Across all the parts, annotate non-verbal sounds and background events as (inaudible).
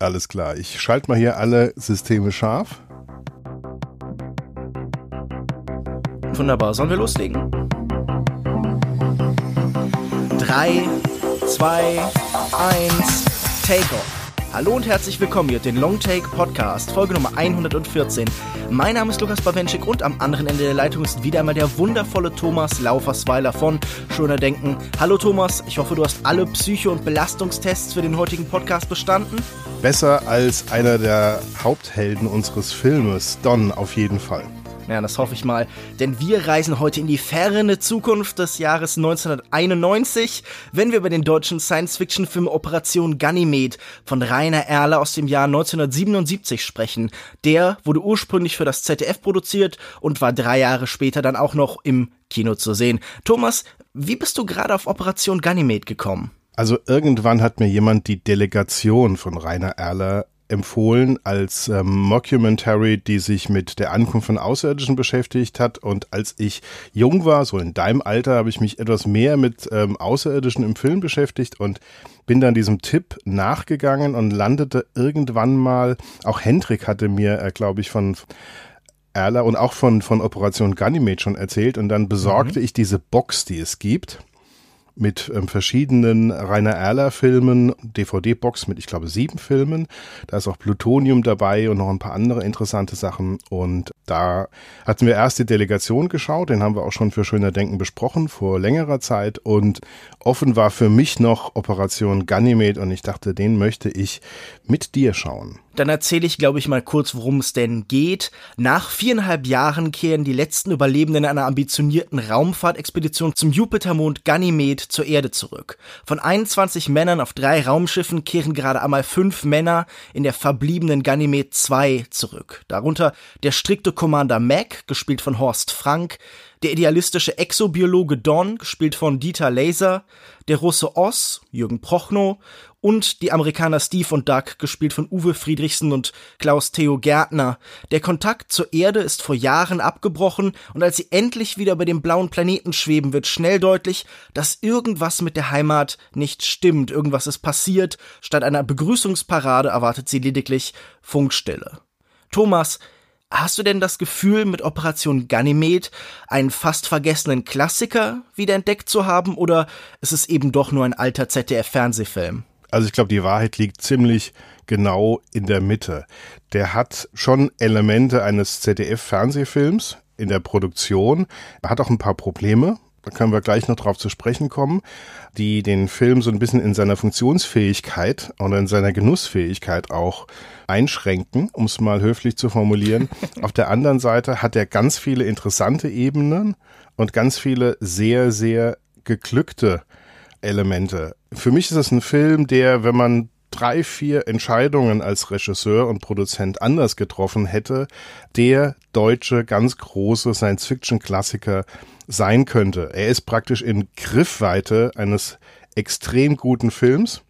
Alles klar, ich schalte mal hier alle Systeme scharf. Wunderbar, sollen wir loslegen? Drei, zwei, eins, take off. Hallo und herzlich willkommen hier, den Long Take Podcast, Folge Nummer 114. Mein Name ist Lukas Bawenschik und am anderen Ende der Leitung ist wieder einmal der wundervolle Thomas Laufersweiler von Schöner Denken. Hallo Thomas, ich hoffe, du hast alle Psycho- und Belastungstests für den heutigen Podcast bestanden. Besser als einer der Haupthelden unseres Filmes, Don auf jeden Fall. Ja, das hoffe ich mal. Denn wir reisen heute in die ferne Zukunft des Jahres 1991, wenn wir über den deutschen Science-Fiction-Film Operation Ganymed von Rainer Erler aus dem Jahr 1977 sprechen. Der wurde ursprünglich für das ZDF produziert und war drei Jahre später dann auch noch im Kino zu sehen. Thomas, wie bist du gerade auf Operation Ganymed gekommen? Also irgendwann hat mir jemand die Delegation von Rainer Erler empfohlen als ähm, Mockumentary, die sich mit der Ankunft von Außerirdischen beschäftigt hat. Und als ich jung war, so in deinem Alter, habe ich mich etwas mehr mit ähm, Außerirdischen im Film beschäftigt und bin dann diesem Tipp nachgegangen und landete irgendwann mal, auch Hendrik hatte mir, äh, glaube ich, von Erler und auch von, von Operation Ganymed schon erzählt und dann besorgte mhm. ich diese Box, die es gibt mit ähm, verschiedenen Rainer Erler Filmen, DVD-Box mit, ich glaube, sieben Filmen. Da ist auch Plutonium dabei und noch ein paar andere interessante Sachen. Und da hatten wir erst die Delegation geschaut, den haben wir auch schon für Schöner Denken besprochen vor längerer Zeit. Und offen war für mich noch Operation Ganymed und ich dachte, den möchte ich mit dir schauen. Dann erzähle ich, glaube ich, mal kurz, worum es denn geht. Nach viereinhalb Jahren kehren die letzten Überlebenden einer ambitionierten Raumfahrtexpedition zum Jupitermond Ganymed zur Erde zurück. Von 21 Männern auf drei Raumschiffen kehren gerade einmal fünf Männer in der verbliebenen Ganymed 2 zurück. Darunter der strikte Commander Mac, gespielt von Horst Frank, der idealistische Exobiologe Don, gespielt von Dieter Laser, der Russe Oss, Jürgen Prochnow und die Amerikaner Steve und Doug, gespielt von Uwe Friedrichsen und Klaus Theo Gärtner. Der Kontakt zur Erde ist vor Jahren abgebrochen und als sie endlich wieder über dem blauen Planeten schweben, wird schnell deutlich, dass irgendwas mit der Heimat nicht stimmt. Irgendwas ist passiert. Statt einer Begrüßungsparade erwartet sie lediglich Funkstille. Thomas, Hast du denn das Gefühl, mit Operation Ganymed einen fast vergessenen Klassiker wiederentdeckt zu haben oder ist es eben doch nur ein alter ZDF-Fernsehfilm? Also ich glaube, die Wahrheit liegt ziemlich genau in der Mitte. Der hat schon Elemente eines ZDF-Fernsehfilms in der Produktion, Er hat auch ein paar Probleme, da können wir gleich noch drauf zu sprechen kommen, die den Film so ein bisschen in seiner Funktionsfähigkeit oder in seiner Genussfähigkeit auch einschränken, um es mal höflich zu formulieren. (laughs) Auf der anderen Seite hat er ganz viele interessante Ebenen und ganz viele sehr, sehr geglückte Elemente. Für mich ist es ein Film, der, wenn man drei, vier Entscheidungen als Regisseur und Produzent anders getroffen hätte, der deutsche ganz große Science-Fiction-Klassiker sein könnte. Er ist praktisch in Griffweite eines extrem guten Films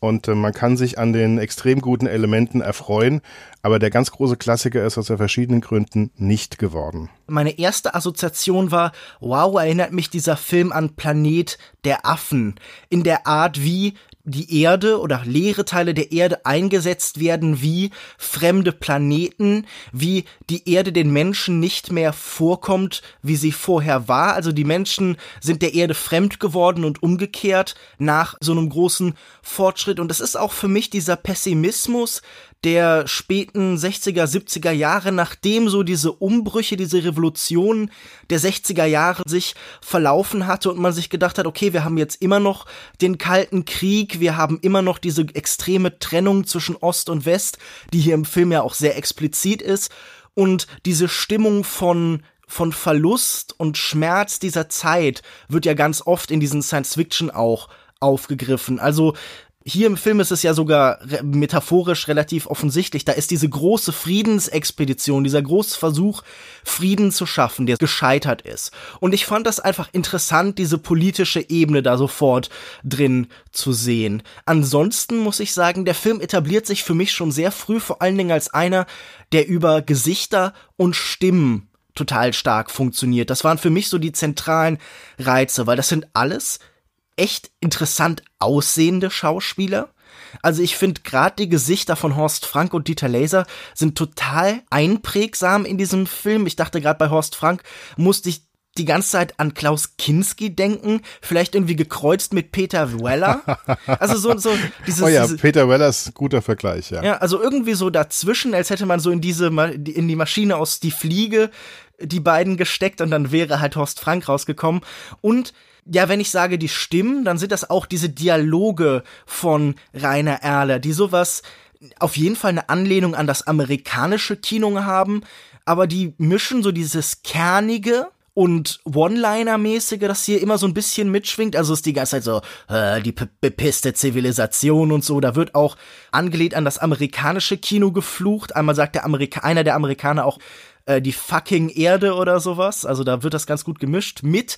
und äh, man kann sich an den extrem guten Elementen erfreuen, aber der ganz große Klassiker ist aus verschiedenen Gründen nicht geworden. Meine erste Assoziation war, wow, erinnert mich dieser Film an Planet der Affen. In der Art, wie die Erde oder leere Teile der Erde eingesetzt werden wie fremde Planeten, wie die Erde den Menschen nicht mehr vorkommt, wie sie vorher war. Also die Menschen sind der Erde fremd geworden und umgekehrt nach so einem großen Fortschritt. Und das ist auch für mich dieser Pessimismus, der späten 60er, 70er Jahre, nachdem so diese Umbrüche, diese Revolution der 60er Jahre sich verlaufen hatte und man sich gedacht hat, okay, wir haben jetzt immer noch den Kalten Krieg, wir haben immer noch diese extreme Trennung zwischen Ost und West, die hier im Film ja auch sehr explizit ist und diese Stimmung von von Verlust und Schmerz dieser Zeit wird ja ganz oft in diesen Science Fiction auch aufgegriffen. Also hier im Film ist es ja sogar metaphorisch relativ offensichtlich. Da ist diese große Friedensexpedition, dieser große Versuch, Frieden zu schaffen, der gescheitert ist. Und ich fand das einfach interessant, diese politische Ebene da sofort drin zu sehen. Ansonsten muss ich sagen, der Film etabliert sich für mich schon sehr früh, vor allen Dingen als einer, der über Gesichter und Stimmen total stark funktioniert. Das waren für mich so die zentralen Reize, weil das sind alles echt interessant aussehende Schauspieler. Also ich finde gerade die Gesichter von Horst Frank und Dieter Laser sind total einprägsam in diesem Film. Ich dachte gerade bei Horst Frank musste ich die ganze Zeit an Klaus Kinski denken, vielleicht irgendwie gekreuzt mit Peter Weller. (laughs) Also so, so dieses. Oh ja, diese, Peter Weller ist ein guter Vergleich, ja. Ja, also irgendwie so dazwischen, als hätte man so in diese, in die Maschine aus die Fliege die beiden gesteckt und dann wäre halt Horst Frank rausgekommen. Und ja, wenn ich sage die Stimmen, dann sind das auch diese Dialoge von Rainer Erler, die sowas auf jeden Fall eine Anlehnung an das amerikanische Kino haben, aber die mischen so dieses kernige und One-Liner-mäßige, das hier immer so ein bisschen mitschwingt. Also ist die ganze Zeit so, äh, die bepisste Zivilisation und so. Da wird auch angelehnt an das amerikanische Kino geflucht. Einmal sagt der Amerika einer der Amerikaner auch äh, die fucking Erde oder sowas. Also da wird das ganz gut gemischt mit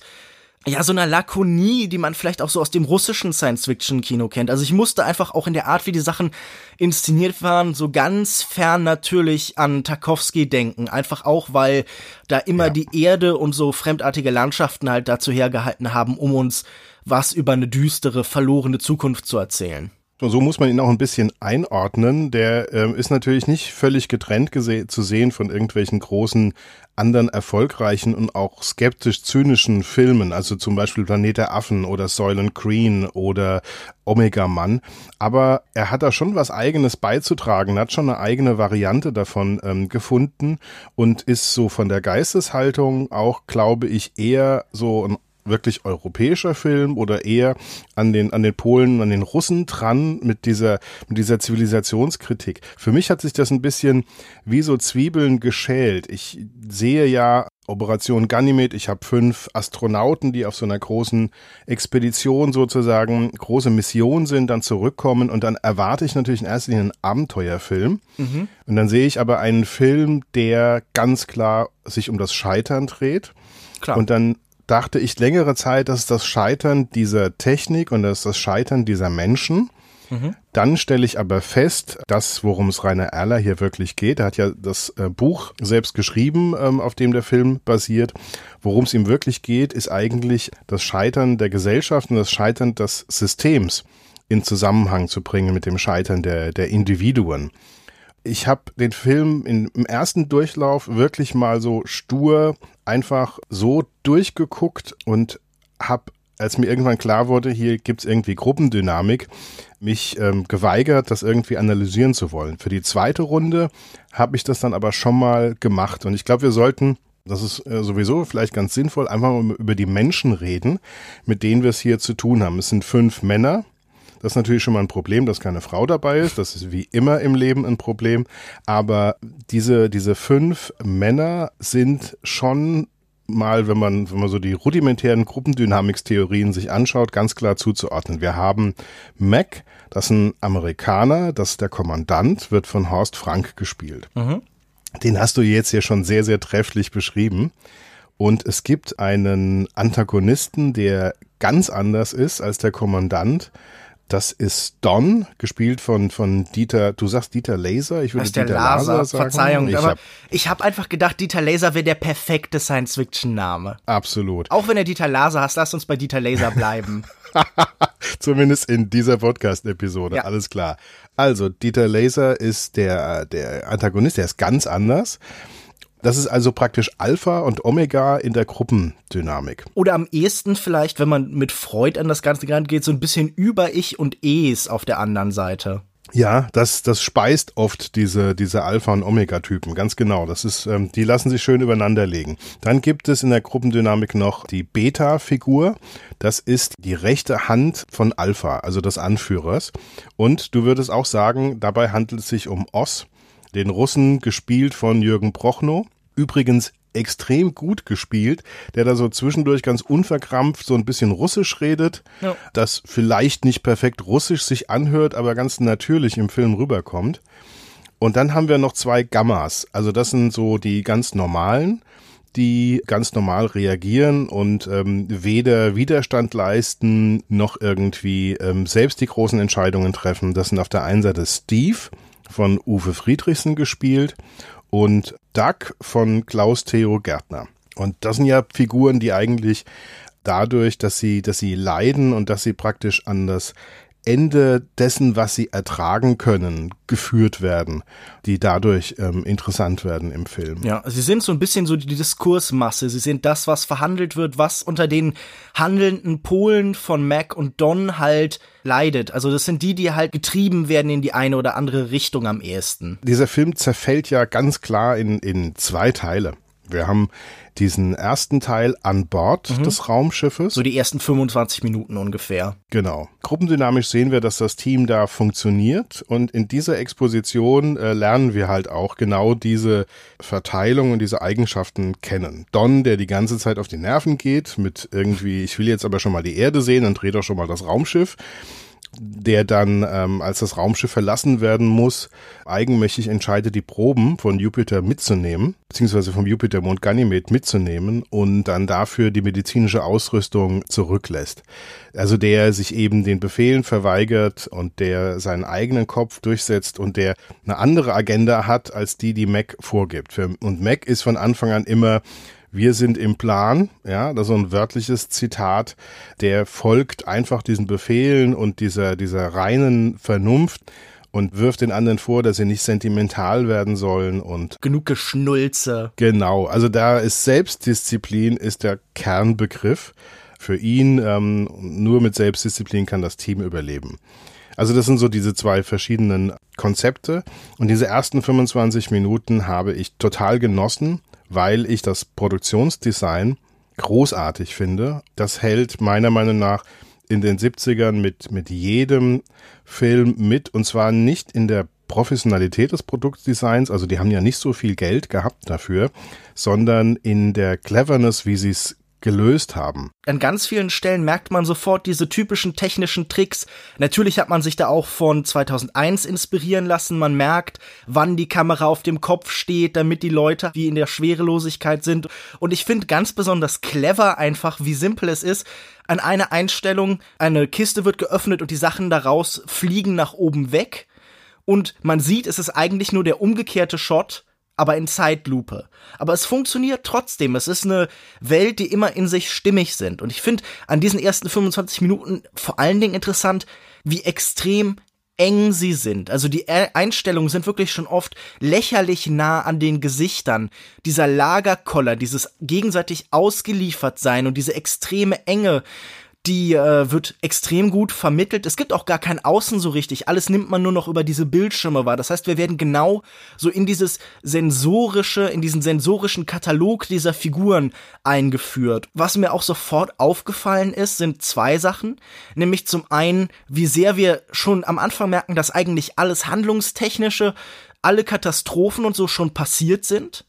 ja, so einer Lakonie, die man vielleicht auch so aus dem russischen Science-Fiction-Kino kennt. Also ich musste einfach auch in der Art, wie die Sachen inszeniert waren, so ganz fern natürlich an Tarkovsky denken. Einfach auch, weil da immer ja. die Erde und so fremdartige Landschaften halt dazu hergehalten haben, um uns was über eine düstere, verlorene Zukunft zu erzählen. So muss man ihn auch ein bisschen einordnen. Der ähm, ist natürlich nicht völlig getrennt zu sehen von irgendwelchen großen anderen erfolgreichen und auch skeptisch zynischen Filmen, also zum Beispiel Planet der Affen oder Soylent Green oder Omega Mann. Aber er hat da schon was Eigenes beizutragen, hat schon eine eigene Variante davon ähm, gefunden und ist so von der Geisteshaltung auch, glaube ich, eher so ein wirklich europäischer Film oder eher an den, an den Polen, an den Russen dran mit dieser, mit dieser Zivilisationskritik. Für mich hat sich das ein bisschen wie so Zwiebeln geschält. Ich sehe ja Operation Ganymed. Ich habe fünf Astronauten, die auf so einer großen Expedition sozusagen, große Mission sind, dann zurückkommen und dann erwarte ich natürlich in erster Linie einen Abenteuerfilm. Mhm. Und dann sehe ich aber einen Film, der ganz klar sich um das Scheitern dreht. Klar. Und dann dachte ich längere Zeit, dass das Scheitern dieser Technik und das das Scheitern dieser Menschen. Mhm. Dann stelle ich aber fest, dass, worum es Rainer Erler hier wirklich geht, er hat ja das äh, Buch selbst geschrieben, ähm, auf dem der Film basiert. Worum es ihm wirklich geht, ist eigentlich das Scheitern der Gesellschaft und das Scheitern des Systems in Zusammenhang zu bringen mit dem Scheitern der, der Individuen ich habe den Film in, im ersten Durchlauf wirklich mal so stur einfach so durchgeguckt und habe, als mir irgendwann klar wurde, hier gibt's irgendwie Gruppendynamik, mich ähm, geweigert, das irgendwie analysieren zu wollen. Für die zweite Runde habe ich das dann aber schon mal gemacht und ich glaube, wir sollten das ist äh, sowieso vielleicht ganz sinnvoll, einfach mal über die Menschen reden, mit denen wir es hier zu tun haben. Es sind fünf Männer, das ist natürlich schon mal ein Problem, dass keine Frau dabei ist. Das ist wie immer im Leben ein Problem. Aber diese, diese fünf Männer sind schon mal, wenn man, wenn man so die rudimentären Gruppendynamikstheorien sich anschaut, ganz klar zuzuordnen. Wir haben Mac, das ist ein Amerikaner, das ist der Kommandant, wird von Horst Frank gespielt. Mhm. Den hast du jetzt ja schon sehr, sehr trefflich beschrieben. Und es gibt einen Antagonisten, der ganz anders ist als der Kommandant. Das ist Don, gespielt von, von Dieter, du sagst Dieter Laser, ich würde Dieter Laser, Laser sagen. Verzeihung, ich aber hab, ich habe einfach gedacht, Dieter Laser wäre der perfekte Science-Fiction-Name. Absolut. Auch wenn er Dieter Laser hast, lass uns bei Dieter Laser bleiben. (laughs) Zumindest in dieser Podcast-Episode, ja. alles klar. Also, Dieter Laser ist der, der Antagonist, der ist ganz anders. Das ist also praktisch Alpha und Omega in der Gruppendynamik. Oder am ehesten vielleicht, wenn man mit Freud an das Ganze geht, so ein bisschen über Ich und Es auf der anderen Seite. Ja, das, das speist oft diese, diese Alpha- und Omega-Typen, ganz genau. Das ist, ähm, die lassen sich schön übereinander legen. Dann gibt es in der Gruppendynamik noch die Beta-Figur. Das ist die rechte Hand von Alpha, also des Anführers. Und du würdest auch sagen, dabei handelt es sich um Os den Russen gespielt von Jürgen Prochnow. Übrigens extrem gut gespielt, der da so zwischendurch ganz unverkrampft so ein bisschen Russisch redet, ja. das vielleicht nicht perfekt Russisch sich anhört, aber ganz natürlich im Film rüberkommt. Und dann haben wir noch zwei Gammas, also das sind so die ganz normalen, die ganz normal reagieren und ähm, weder Widerstand leisten noch irgendwie ähm, selbst die großen Entscheidungen treffen. Das sind auf der einen Seite Steve, von Uwe Friedrichsen gespielt und Duck von Klaus Theo Gärtner. Und das sind ja Figuren, die eigentlich dadurch, dass sie, dass sie leiden und dass sie praktisch an das Ende dessen, was sie ertragen können, geführt werden, die dadurch ähm, interessant werden im Film. Ja, sie sind so ein bisschen so die Diskursmasse. Sie sind das, was verhandelt wird, was unter den handelnden Polen von Mac und Don halt leidet. Also das sind die, die halt getrieben werden in die eine oder andere Richtung am ehesten. Dieser Film zerfällt ja ganz klar in, in zwei Teile. Wir haben diesen ersten Teil an Bord mhm. des Raumschiffes. So die ersten 25 Minuten ungefähr. Genau. Gruppendynamisch sehen wir, dass das Team da funktioniert und in dieser Exposition äh, lernen wir halt auch genau diese Verteilung und diese Eigenschaften kennen. Don, der die ganze Zeit auf die Nerven geht mit irgendwie, ich will jetzt aber schon mal die Erde sehen, dann dreht doch schon mal das Raumschiff der dann, ähm, als das Raumschiff verlassen werden muss, eigenmächtig entscheidet, die Proben von Jupiter mitzunehmen, beziehungsweise vom Jupiter-Mond Ganymed mitzunehmen und dann dafür die medizinische Ausrüstung zurücklässt. Also der sich eben den Befehlen verweigert und der seinen eigenen Kopf durchsetzt und der eine andere Agenda hat, als die, die Mac vorgibt. Und Mac ist von Anfang an immer wir sind im Plan, ja, das ist so ein wörtliches Zitat, der folgt einfach diesen Befehlen und dieser, dieser reinen Vernunft und wirft den anderen vor, dass sie nicht sentimental werden sollen und genug Geschnulze. Genau, also da ist Selbstdisziplin ist der Kernbegriff für ihn. Ähm, nur mit Selbstdisziplin kann das Team überleben. Also das sind so diese zwei verschiedenen Konzepte und diese ersten 25 Minuten habe ich total genossen weil ich das Produktionsdesign großartig finde. Das hält meiner Meinung nach in den 70ern mit, mit jedem Film mit und zwar nicht in der Professionalität des Produktdesigns, also die haben ja nicht so viel Geld gehabt dafür, sondern in der Cleverness, wie sie es gelöst haben. An ganz vielen Stellen merkt man sofort diese typischen technischen Tricks. Natürlich hat man sich da auch von 2001 inspirieren lassen. Man merkt, wann die Kamera auf dem Kopf steht, damit die Leute wie in der Schwerelosigkeit sind. Und ich finde ganz besonders clever einfach, wie simpel es ist. An einer Einstellung, eine Kiste wird geöffnet und die Sachen daraus fliegen nach oben weg. Und man sieht, es ist eigentlich nur der umgekehrte Shot aber in Zeitlupe. Aber es funktioniert trotzdem. Es ist eine Welt, die immer in sich stimmig sind. Und ich finde an diesen ersten 25 Minuten vor allen Dingen interessant, wie extrem eng sie sind. Also die Einstellungen sind wirklich schon oft lächerlich nah an den Gesichtern. Dieser Lagerkoller, dieses gegenseitig ausgeliefert sein und diese extreme Enge, die äh, wird extrem gut vermittelt. Es gibt auch gar kein Außen so richtig. Alles nimmt man nur noch über diese Bildschirme wahr. Das heißt, wir werden genau so in dieses sensorische, in diesen sensorischen Katalog dieser Figuren eingeführt. Was mir auch sofort aufgefallen ist, sind zwei Sachen. Nämlich zum einen, wie sehr wir schon am Anfang merken, dass eigentlich alles handlungstechnische, alle Katastrophen und so schon passiert sind.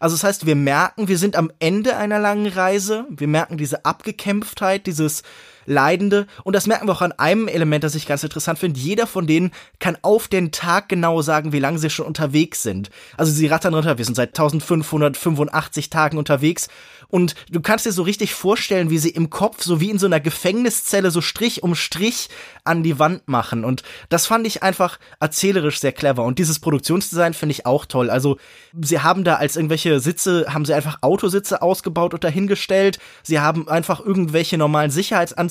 Also das heißt, wir merken, wir sind am Ende einer langen Reise. Wir merken diese Abgekämpftheit, dieses Leidende. Und das merken wir auch an einem Element, das ich ganz interessant finde. Jeder von denen kann auf den Tag genau sagen, wie lange sie schon unterwegs sind. Also sie rattern runter, wir sind seit 1585 Tagen unterwegs und du kannst dir so richtig vorstellen, wie sie im Kopf, so wie in so einer Gefängniszelle, so Strich um Strich an die Wand machen. Und das fand ich einfach erzählerisch sehr clever. Und dieses Produktionsdesign finde ich auch toll. Also, sie haben da als irgendwelche Sitze, haben sie einfach Autositze ausgebaut und dahingestellt. Sie haben einfach irgendwelche normalen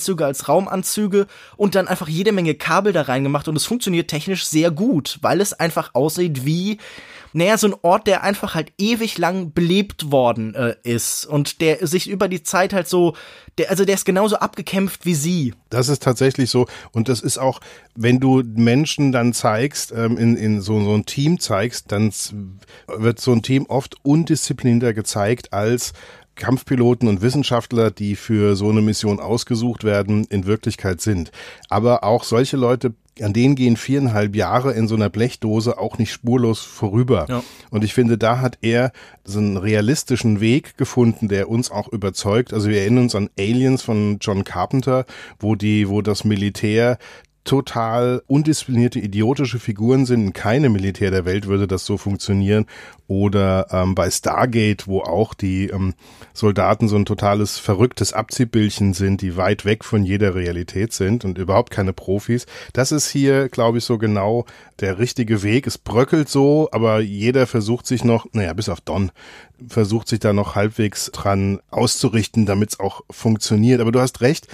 Sicherheitsanzüge als Raumanzüge und dann einfach jede Menge Kabel da reingemacht. Und es funktioniert technisch sehr gut, weil es einfach aussieht wie naja, so ein Ort, der einfach halt ewig lang belebt worden äh, ist und der sich über die Zeit halt so, der, also der ist genauso abgekämpft wie sie. Das ist tatsächlich so und das ist auch, wenn du Menschen dann zeigst, ähm, in, in so, so ein Team zeigst, dann wird so ein Team oft undisziplinierter gezeigt als Kampfpiloten und Wissenschaftler, die für so eine Mission ausgesucht werden, in Wirklichkeit sind. Aber auch solche Leute an denen gehen viereinhalb Jahre in so einer Blechdose auch nicht spurlos vorüber. Ja. Und ich finde, da hat er so einen realistischen Weg gefunden, der uns auch überzeugt. Also wir erinnern uns an Aliens von John Carpenter, wo die, wo das Militär total undisziplinierte, idiotische Figuren sind. Keine Militär der Welt würde das so funktionieren. Oder ähm, bei Stargate, wo auch die ähm, Soldaten so ein totales verrücktes Abziehbildchen sind, die weit weg von jeder Realität sind und überhaupt keine Profis. Das ist hier, glaube ich, so genau der richtige Weg. Es bröckelt so, aber jeder versucht sich noch, naja, bis auf Don, versucht sich da noch halbwegs dran auszurichten, damit es auch funktioniert. Aber du hast recht,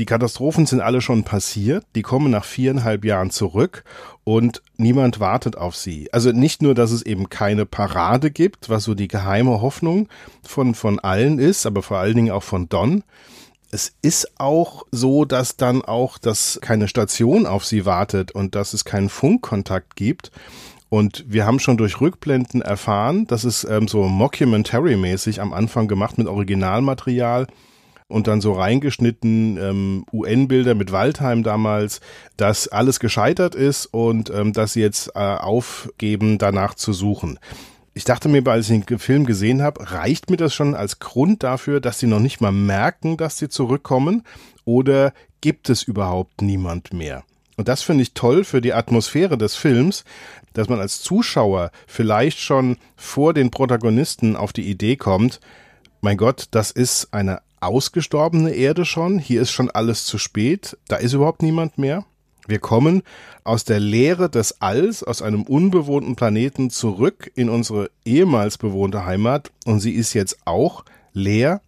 die Katastrophen sind alle schon passiert, die kommen nach viereinhalb Jahren zurück und niemand wartet auf sie. Also nicht nur, dass es eben keine Parade gibt, was so die geheime Hoffnung von, von allen ist, aber vor allen Dingen auch von Don. Es ist auch so, dass dann auch, dass keine Station auf sie wartet und dass es keinen Funkkontakt gibt. Und wir haben schon durch Rückblenden erfahren, das ist ähm, so Mockumentary-mäßig am Anfang gemacht mit Originalmaterial und dann so reingeschnitten ähm, UN-Bilder mit Waldheim damals, dass alles gescheitert ist und ähm, dass sie jetzt äh, aufgeben, danach zu suchen. Ich dachte mir, als ich den Film gesehen habe, reicht mir das schon als Grund dafür, dass sie noch nicht mal merken, dass sie zurückkommen oder gibt es überhaupt niemand mehr? Und das finde ich toll für die Atmosphäre des Films, dass man als Zuschauer vielleicht schon vor den Protagonisten auf die Idee kommt, mein Gott, das ist eine ausgestorbene Erde schon, hier ist schon alles zu spät, da ist überhaupt niemand mehr. Wir kommen aus der Leere des Alls, aus einem unbewohnten Planeten zurück in unsere ehemals bewohnte Heimat. Und sie ist jetzt auch leer.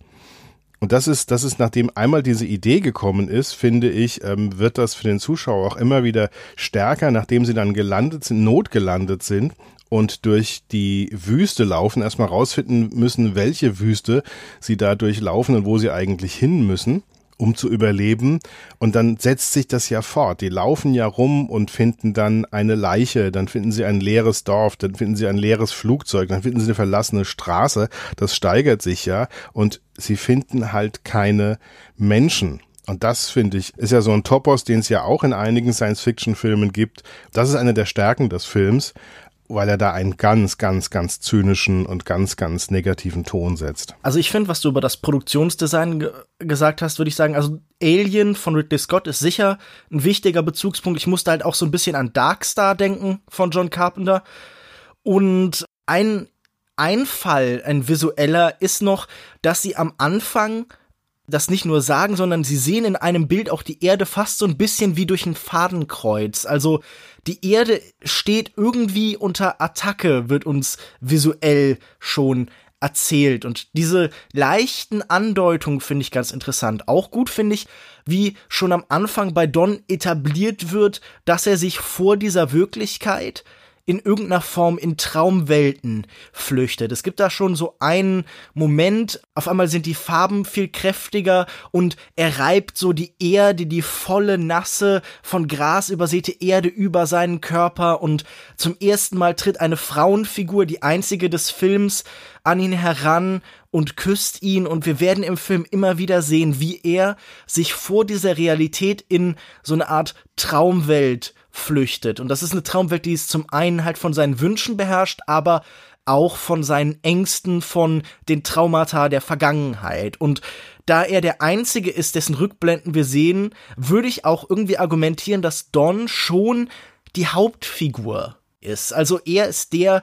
Und das ist, das ist, nachdem einmal diese Idee gekommen ist, finde ich, ähm, wird das für den Zuschauer auch immer wieder stärker, nachdem sie dann gelandet sind, notgelandet sind und durch die Wüste laufen, erstmal rausfinden müssen, welche Wüste sie da durchlaufen und wo sie eigentlich hin müssen um zu überleben. Und dann setzt sich das ja fort. Die laufen ja rum und finden dann eine Leiche, dann finden sie ein leeres Dorf, dann finden sie ein leeres Flugzeug, dann finden sie eine verlassene Straße. Das steigert sich ja. Und sie finden halt keine Menschen. Und das finde ich, ist ja so ein Topos, den es ja auch in einigen Science-Fiction-Filmen gibt. Das ist eine der Stärken des Films weil er da einen ganz, ganz, ganz zynischen und ganz, ganz negativen Ton setzt. Also ich finde, was du über das Produktionsdesign ge gesagt hast, würde ich sagen, also Alien von Ridley Scott ist sicher ein wichtiger Bezugspunkt. Ich musste halt auch so ein bisschen an Darkstar denken von John Carpenter. Und ein Einfall, ein visueller, ist noch, dass sie am Anfang das nicht nur sagen, sondern sie sehen in einem Bild auch die Erde fast so ein bisschen wie durch ein Fadenkreuz. Also die Erde steht irgendwie unter Attacke, wird uns visuell schon erzählt. Und diese leichten Andeutungen finde ich ganz interessant. Auch gut finde ich, wie schon am Anfang bei Don etabliert wird, dass er sich vor dieser Wirklichkeit in irgendeiner Form in Traumwelten flüchtet. Es gibt da schon so einen Moment, auf einmal sind die Farben viel kräftiger und er reibt so die Erde, die volle, nasse, von Gras übersäte Erde über seinen Körper und zum ersten Mal tritt eine Frauenfigur, die einzige des Films, an ihn heran und küsst ihn und wir werden im Film immer wieder sehen, wie er sich vor dieser Realität in so eine Art Traumwelt flüchtet. Und das ist eine Traumwelt, die ist zum einen halt von seinen Wünschen beherrscht, aber auch von seinen Ängsten, von den Traumata der Vergangenheit. Und da er der Einzige ist, dessen Rückblenden wir sehen, würde ich auch irgendwie argumentieren, dass Don schon die Hauptfigur ist. Also er ist der,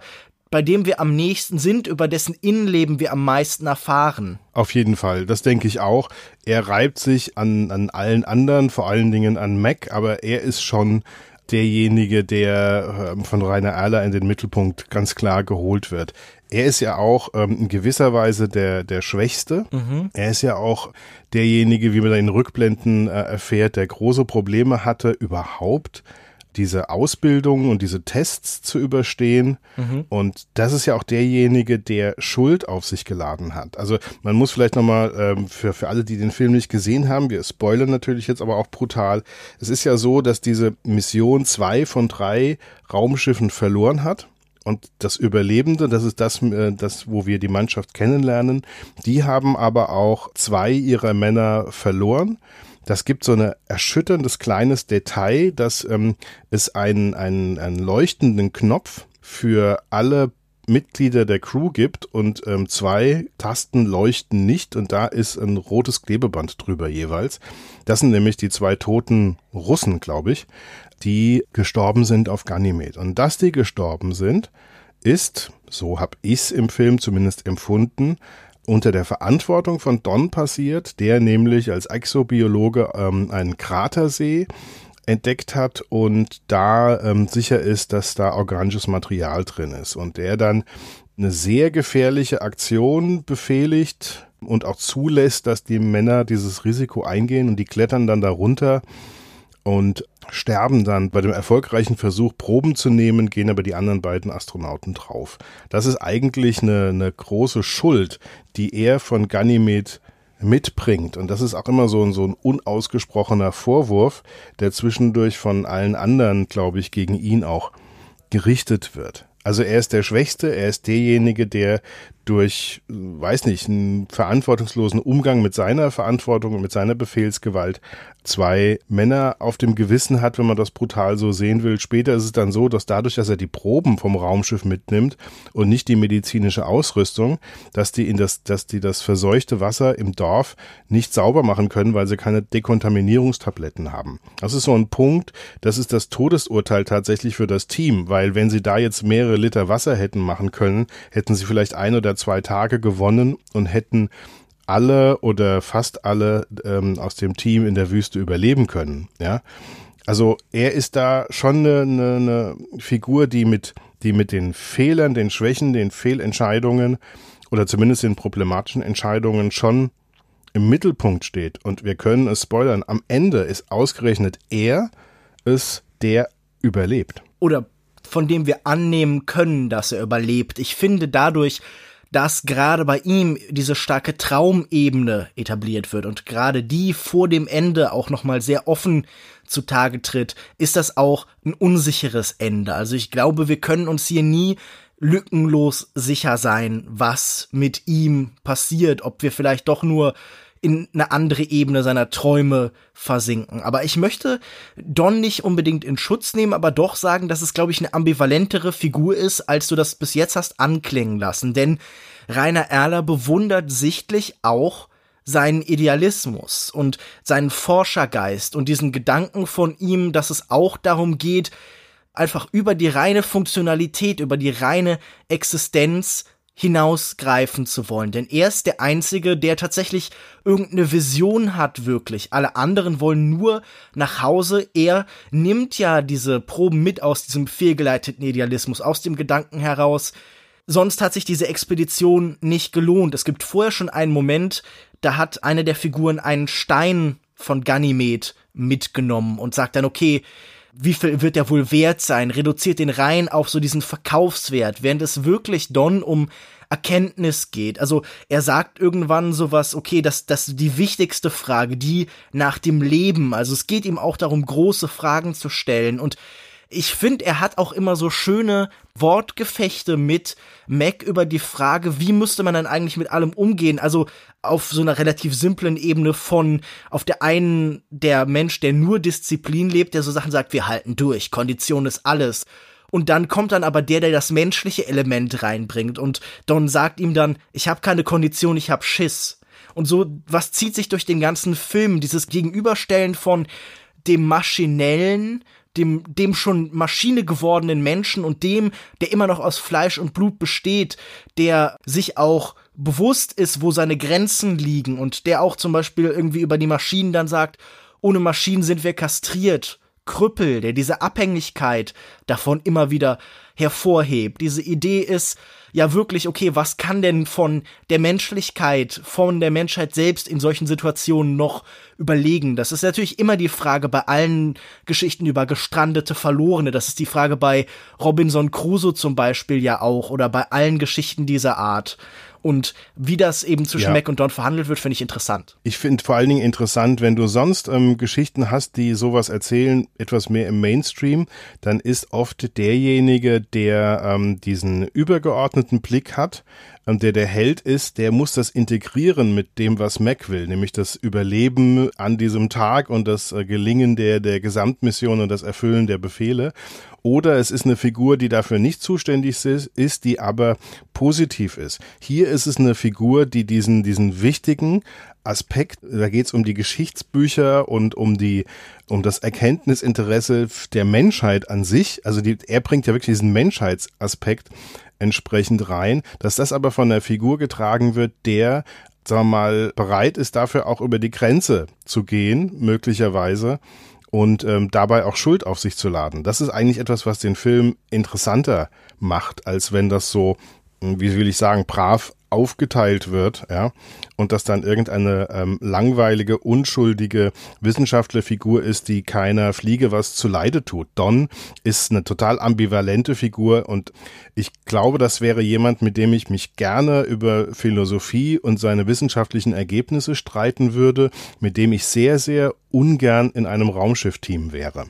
bei dem wir am nächsten sind, über dessen Innenleben wir am meisten erfahren. Auf jeden Fall, das denke ich auch. Er reibt sich an, an allen anderen, vor allen Dingen an Mac, aber er ist schon derjenige, der ähm, von Rainer Erler in den Mittelpunkt ganz klar geholt wird. Er ist ja auch ähm, in gewisser Weise der, der Schwächste. Mhm. Er ist ja auch derjenige, wie man in Rückblenden äh, erfährt, der große Probleme hatte, überhaupt diese Ausbildung und diese Tests zu überstehen. Mhm. Und das ist ja auch derjenige, der Schuld auf sich geladen hat. Also man muss vielleicht nochmal ähm, für, für alle, die den Film nicht gesehen haben, wir spoilern natürlich jetzt aber auch brutal. Es ist ja so, dass diese Mission zwei von drei Raumschiffen verloren hat. Und das Überlebende, das ist das, äh, das, wo wir die Mannschaft kennenlernen, die haben aber auch zwei ihrer Männer verloren. Das gibt so ein erschütterndes kleines Detail, dass ähm, es einen, einen, einen leuchtenden Knopf für alle Mitglieder der Crew gibt und ähm, zwei Tasten leuchten nicht und da ist ein rotes Klebeband drüber jeweils. Das sind nämlich die zwei toten Russen, glaube ich, die gestorben sind auf Ganymed. Und dass die gestorben sind, ist, so habe ich es im Film zumindest empfunden, unter der Verantwortung von Don passiert, der nämlich als Exobiologe ähm, einen Kratersee entdeckt hat und da ähm, sicher ist, dass da organisches Material drin ist und der dann eine sehr gefährliche Aktion befehligt und auch zulässt, dass die Männer dieses Risiko eingehen und die klettern dann darunter und sterben dann bei dem erfolgreichen Versuch, Proben zu nehmen, gehen aber die anderen beiden Astronauten drauf. Das ist eigentlich eine, eine große Schuld, die er von Ganymed mitbringt. Und das ist auch immer so ein, so ein unausgesprochener Vorwurf, der zwischendurch von allen anderen, glaube ich, gegen ihn auch gerichtet wird. Also er ist der Schwächste, er ist derjenige, der durch, weiß nicht, einen verantwortungslosen Umgang mit seiner Verantwortung und mit seiner Befehlsgewalt zwei Männer auf dem Gewissen hat, wenn man das brutal so sehen will. Später ist es dann so, dass dadurch, dass er die Proben vom Raumschiff mitnimmt und nicht die medizinische Ausrüstung, dass die in das, dass die das verseuchte Wasser im Dorf nicht sauber machen können, weil sie keine Dekontaminierungstabletten haben. Das ist so ein Punkt, das ist das Todesurteil tatsächlich für das Team, weil wenn sie da jetzt mehrere Liter Wasser hätten machen können, hätten sie vielleicht ein oder zwei Tage gewonnen und hätten alle oder fast alle ähm, aus dem Team in der Wüste überleben können. Ja, also er ist da schon eine, eine, eine Figur, die mit die mit den Fehlern, den Schwächen, den Fehlentscheidungen oder zumindest den problematischen Entscheidungen schon im Mittelpunkt steht. Und wir können es spoilern. Am Ende ist ausgerechnet er es, der überlebt. Oder von dem wir annehmen können, dass er überlebt. Ich finde dadurch dass gerade bei ihm diese starke Traumebene etabliert wird und gerade die vor dem Ende auch nochmal sehr offen zutage tritt, ist das auch ein unsicheres Ende. Also ich glaube, wir können uns hier nie lückenlos sicher sein, was mit ihm passiert, ob wir vielleicht doch nur in eine andere Ebene seiner Träume versinken. Aber ich möchte Don nicht unbedingt in Schutz nehmen, aber doch sagen, dass es, glaube ich, eine ambivalentere Figur ist, als du das bis jetzt hast anklingen lassen. Denn Rainer Erler bewundert sichtlich auch seinen Idealismus und seinen Forschergeist und diesen Gedanken von ihm, dass es auch darum geht, einfach über die reine Funktionalität, über die reine Existenz hinausgreifen zu wollen. Denn er ist der Einzige, der tatsächlich irgendeine Vision hat, wirklich. Alle anderen wollen nur nach Hause. Er nimmt ja diese Proben mit aus diesem fehlgeleiteten Idealismus, aus dem Gedanken heraus, sonst hat sich diese Expedition nicht gelohnt. Es gibt vorher schon einen Moment, da hat eine der Figuren einen Stein von Ganymed mitgenommen und sagt dann, okay, wie viel wird der wohl wert sein, reduziert den rein auf so diesen Verkaufswert, während es wirklich Don um Erkenntnis geht. Also er sagt irgendwann sowas, okay, das, das die wichtigste Frage, die nach dem Leben. Also es geht ihm auch darum, große Fragen zu stellen und ich finde, er hat auch immer so schöne Wortgefechte mit Mac über die Frage, wie müsste man dann eigentlich mit allem umgehen? Also auf so einer relativ simplen Ebene von auf der einen der Mensch, der nur Disziplin lebt, der so Sachen sagt, wir halten durch, Kondition ist alles. Und dann kommt dann aber der, der das menschliche Element reinbringt und Don sagt ihm dann, ich habe keine Kondition, ich habe Schiss. Und so, was zieht sich durch den ganzen Film? Dieses Gegenüberstellen von dem Maschinellen dem, dem schon Maschine gewordenen Menschen und dem, der immer noch aus Fleisch und Blut besteht, der sich auch bewusst ist, wo seine Grenzen liegen und der auch zum Beispiel irgendwie über die Maschinen dann sagt, ohne Maschinen sind wir kastriert. Krüppel, der diese Abhängigkeit davon immer wieder hervorhebt. Diese Idee ist, ja wirklich, okay, was kann denn von der Menschlichkeit, von der Menschheit selbst in solchen Situationen noch überlegen? Das ist natürlich immer die Frage bei allen Geschichten über gestrandete Verlorene. Das ist die Frage bei Robinson Crusoe zum Beispiel ja auch oder bei allen Geschichten dieser Art. Und wie das eben zwischen ja. Mac und Don verhandelt wird, finde ich interessant. Ich finde vor allen Dingen interessant, wenn du sonst ähm, Geschichten hast, die sowas erzählen, etwas mehr im Mainstream, dann ist oft derjenige, der ähm, diesen übergeordneten Blick hat, der der Held ist, der muss das integrieren mit dem, was Mac will, nämlich das Überleben an diesem Tag und das äh, Gelingen der, der Gesamtmission und das Erfüllen der Befehle oder es ist eine Figur, die dafür nicht zuständig ist, die aber positiv ist. Hier ist es eine Figur, die diesen, diesen wichtigen Aspekt, da geht es um die Geschichtsbücher und um die, um das Erkenntnisinteresse der Menschheit an sich. Also die, er bringt ja wirklich diesen Menschheitsaspekt entsprechend rein, dass das aber von einer Figur getragen wird, der sagen wir mal, bereit ist, dafür auch über die Grenze zu gehen, möglicherweise, und ähm, dabei auch Schuld auf sich zu laden. Das ist eigentlich etwas, was den Film interessanter macht, als wenn das so wie will ich sagen, brav aufgeteilt wird, ja, und dass dann irgendeine ähm, langweilige, unschuldige Wissenschaftlerfigur ist, die keiner Fliege was zu Leide tut. Don ist eine total ambivalente Figur und ich glaube, das wäre jemand, mit dem ich mich gerne über Philosophie und seine wissenschaftlichen Ergebnisse streiten würde, mit dem ich sehr, sehr ungern in einem Raumschiff-Team wäre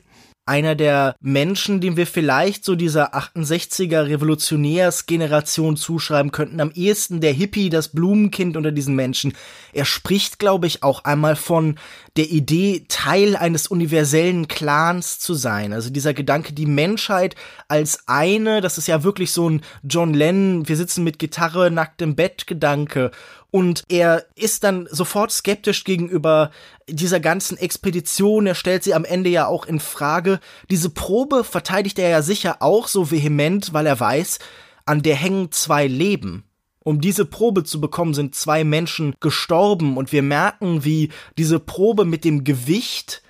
einer der Menschen, dem wir vielleicht so dieser 68er Revolutionärsgeneration zuschreiben könnten, am ehesten der Hippie, das Blumenkind unter diesen Menschen. Er spricht, glaube ich, auch einmal von der Idee, Teil eines universellen Clans zu sein. Also dieser Gedanke, die Menschheit als eine, das ist ja wirklich so ein John Lennon, wir sitzen mit Gitarre nackt im Bett Gedanke. Und er ist dann sofort skeptisch gegenüber dieser ganzen Expedition. Er stellt sie am Ende ja auch in Frage. Diese Probe verteidigt er ja sicher auch so vehement, weil er weiß, an der hängen zwei Leben. Um diese Probe zu bekommen, sind zwei Menschen gestorben und wir merken, wie diese Probe mit dem Gewicht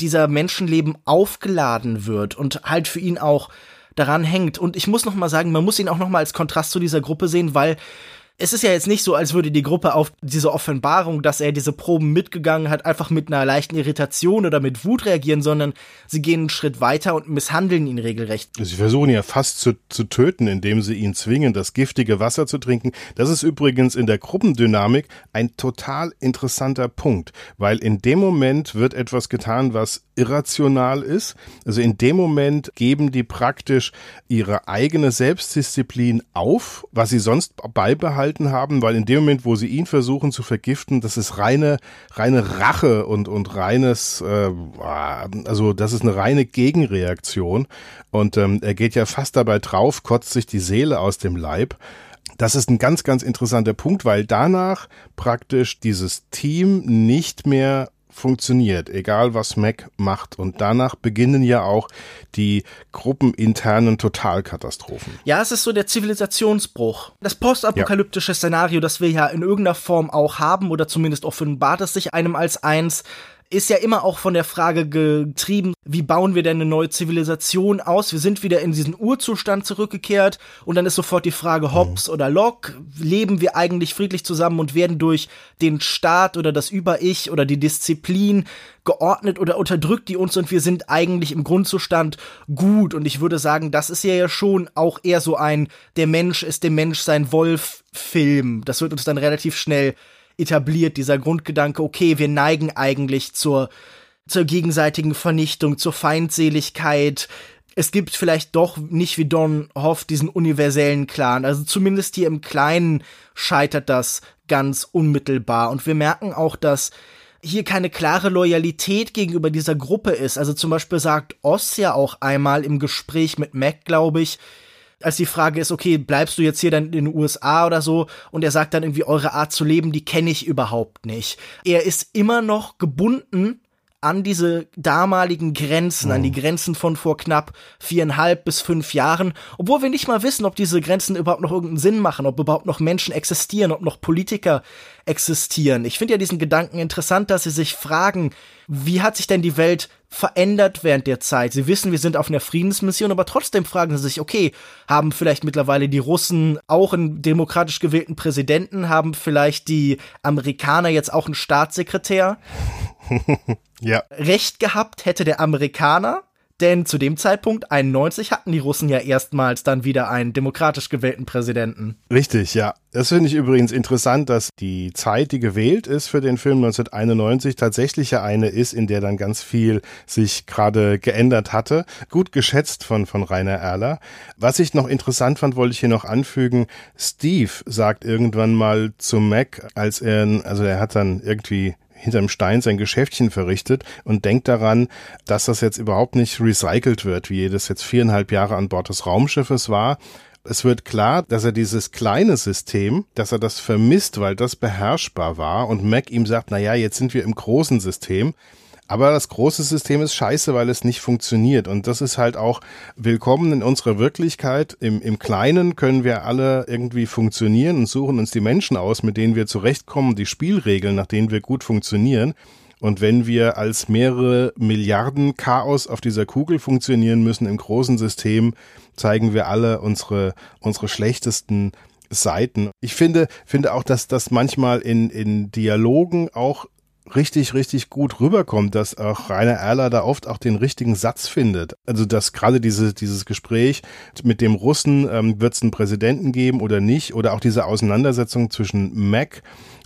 dieser Menschenleben aufgeladen wird und halt für ihn auch daran hängt. Und ich muss noch mal sagen, man muss ihn auch noch mal als Kontrast zu dieser Gruppe sehen, weil es ist ja jetzt nicht so, als würde die Gruppe auf diese Offenbarung, dass er diese Proben mitgegangen hat, einfach mit einer leichten Irritation oder mit Wut reagieren, sondern sie gehen einen Schritt weiter und misshandeln ihn regelrecht. Sie versuchen ja fast zu, zu töten, indem sie ihn zwingen, das giftige Wasser zu trinken. Das ist übrigens in der Gruppendynamik ein total interessanter Punkt, weil in dem Moment wird etwas getan, was irrational ist. Also in dem Moment geben die praktisch ihre eigene Selbstdisziplin auf, was sie sonst beibehalten haben, weil in dem Moment, wo sie ihn versuchen zu vergiften, das ist reine, reine Rache und, und reines, äh, also das ist eine reine Gegenreaktion. Und ähm, er geht ja fast dabei drauf, kotzt sich die Seele aus dem Leib. Das ist ein ganz, ganz interessanter Punkt, weil danach praktisch dieses Team nicht mehr funktioniert, egal was Mac macht. Und danach beginnen ja auch die gruppeninternen Totalkatastrophen. Ja, es ist so der Zivilisationsbruch. Das postapokalyptische ja. Szenario, das wir ja in irgendeiner Form auch haben, oder zumindest offenbart es sich einem als eins, ist ja immer auch von der Frage getrieben, wie bauen wir denn eine neue Zivilisation aus? Wir sind wieder in diesen Urzustand zurückgekehrt und dann ist sofort die Frage Hobbes mhm. oder Locke, leben wir eigentlich friedlich zusammen und werden durch den Staat oder das Über-Ich oder die Disziplin geordnet oder unterdrückt die uns und wir sind eigentlich im Grundzustand gut und ich würde sagen, das ist ja ja schon auch eher so ein der Mensch ist dem Mensch sein Wolf Film. Das wird uns dann relativ schnell etabliert, dieser Grundgedanke, okay, wir neigen eigentlich zur, zur gegenseitigen Vernichtung, zur Feindseligkeit. Es gibt vielleicht doch nicht wie Don Hoff diesen universellen Clan. Also zumindest hier im Kleinen scheitert das ganz unmittelbar. Und wir merken auch, dass hier keine klare Loyalität gegenüber dieser Gruppe ist. Also zum Beispiel sagt Oss ja auch einmal im Gespräch mit Mac, glaube ich, als die Frage ist, okay, bleibst du jetzt hier dann in den USA oder so? Und er sagt dann irgendwie, eure Art zu leben, die kenne ich überhaupt nicht. Er ist immer noch gebunden an diese damaligen Grenzen, an die mhm. Grenzen von vor knapp viereinhalb bis fünf Jahren, obwohl wir nicht mal wissen, ob diese Grenzen überhaupt noch irgendeinen Sinn machen, ob überhaupt noch Menschen existieren, ob noch Politiker existieren. Ich finde ja diesen Gedanken interessant, dass sie sich fragen, wie hat sich denn die Welt verändert während der Zeit? Sie wissen, wir sind auf einer Friedensmission, aber trotzdem fragen sie sich, okay, haben vielleicht mittlerweile die Russen auch einen demokratisch gewählten Präsidenten? Haben vielleicht die Amerikaner jetzt auch einen Staatssekretär? (laughs) ja. Recht gehabt hätte der Amerikaner, denn zu dem Zeitpunkt, 91, hatten die Russen ja erstmals dann wieder einen demokratisch gewählten Präsidenten. Richtig, ja. Das finde ich übrigens interessant, dass die Zeit, die gewählt ist für den Film 1991, tatsächlich ja eine ist, in der dann ganz viel sich gerade geändert hatte. Gut geschätzt von, von Rainer Erler. Was ich noch interessant fand, wollte ich hier noch anfügen. Steve sagt irgendwann mal zu Mac, als er, also er hat dann irgendwie hinterm Stein sein Geschäftchen verrichtet und denkt daran, dass das jetzt überhaupt nicht recycelt wird, wie das jetzt viereinhalb Jahre an Bord des Raumschiffes war. Es wird klar, dass er dieses kleine System, dass er das vermisst, weil das beherrschbar war und Mac ihm sagt, na ja, jetzt sind wir im großen System. Aber das große System ist scheiße, weil es nicht funktioniert. Und das ist halt auch willkommen in unserer Wirklichkeit. Im, Im Kleinen können wir alle irgendwie funktionieren und suchen uns die Menschen aus, mit denen wir zurechtkommen, die Spielregeln, nach denen wir gut funktionieren. Und wenn wir als mehrere Milliarden Chaos auf dieser Kugel funktionieren müssen im großen System, zeigen wir alle unsere, unsere schlechtesten Seiten. Ich finde, finde auch, dass das manchmal in, in Dialogen auch richtig, richtig gut rüberkommt, dass auch Rainer Erler da oft auch den richtigen Satz findet. Also dass gerade diese, dieses Gespräch mit dem Russen, ähm, wird es einen Präsidenten geben oder nicht, oder auch diese Auseinandersetzung zwischen Mac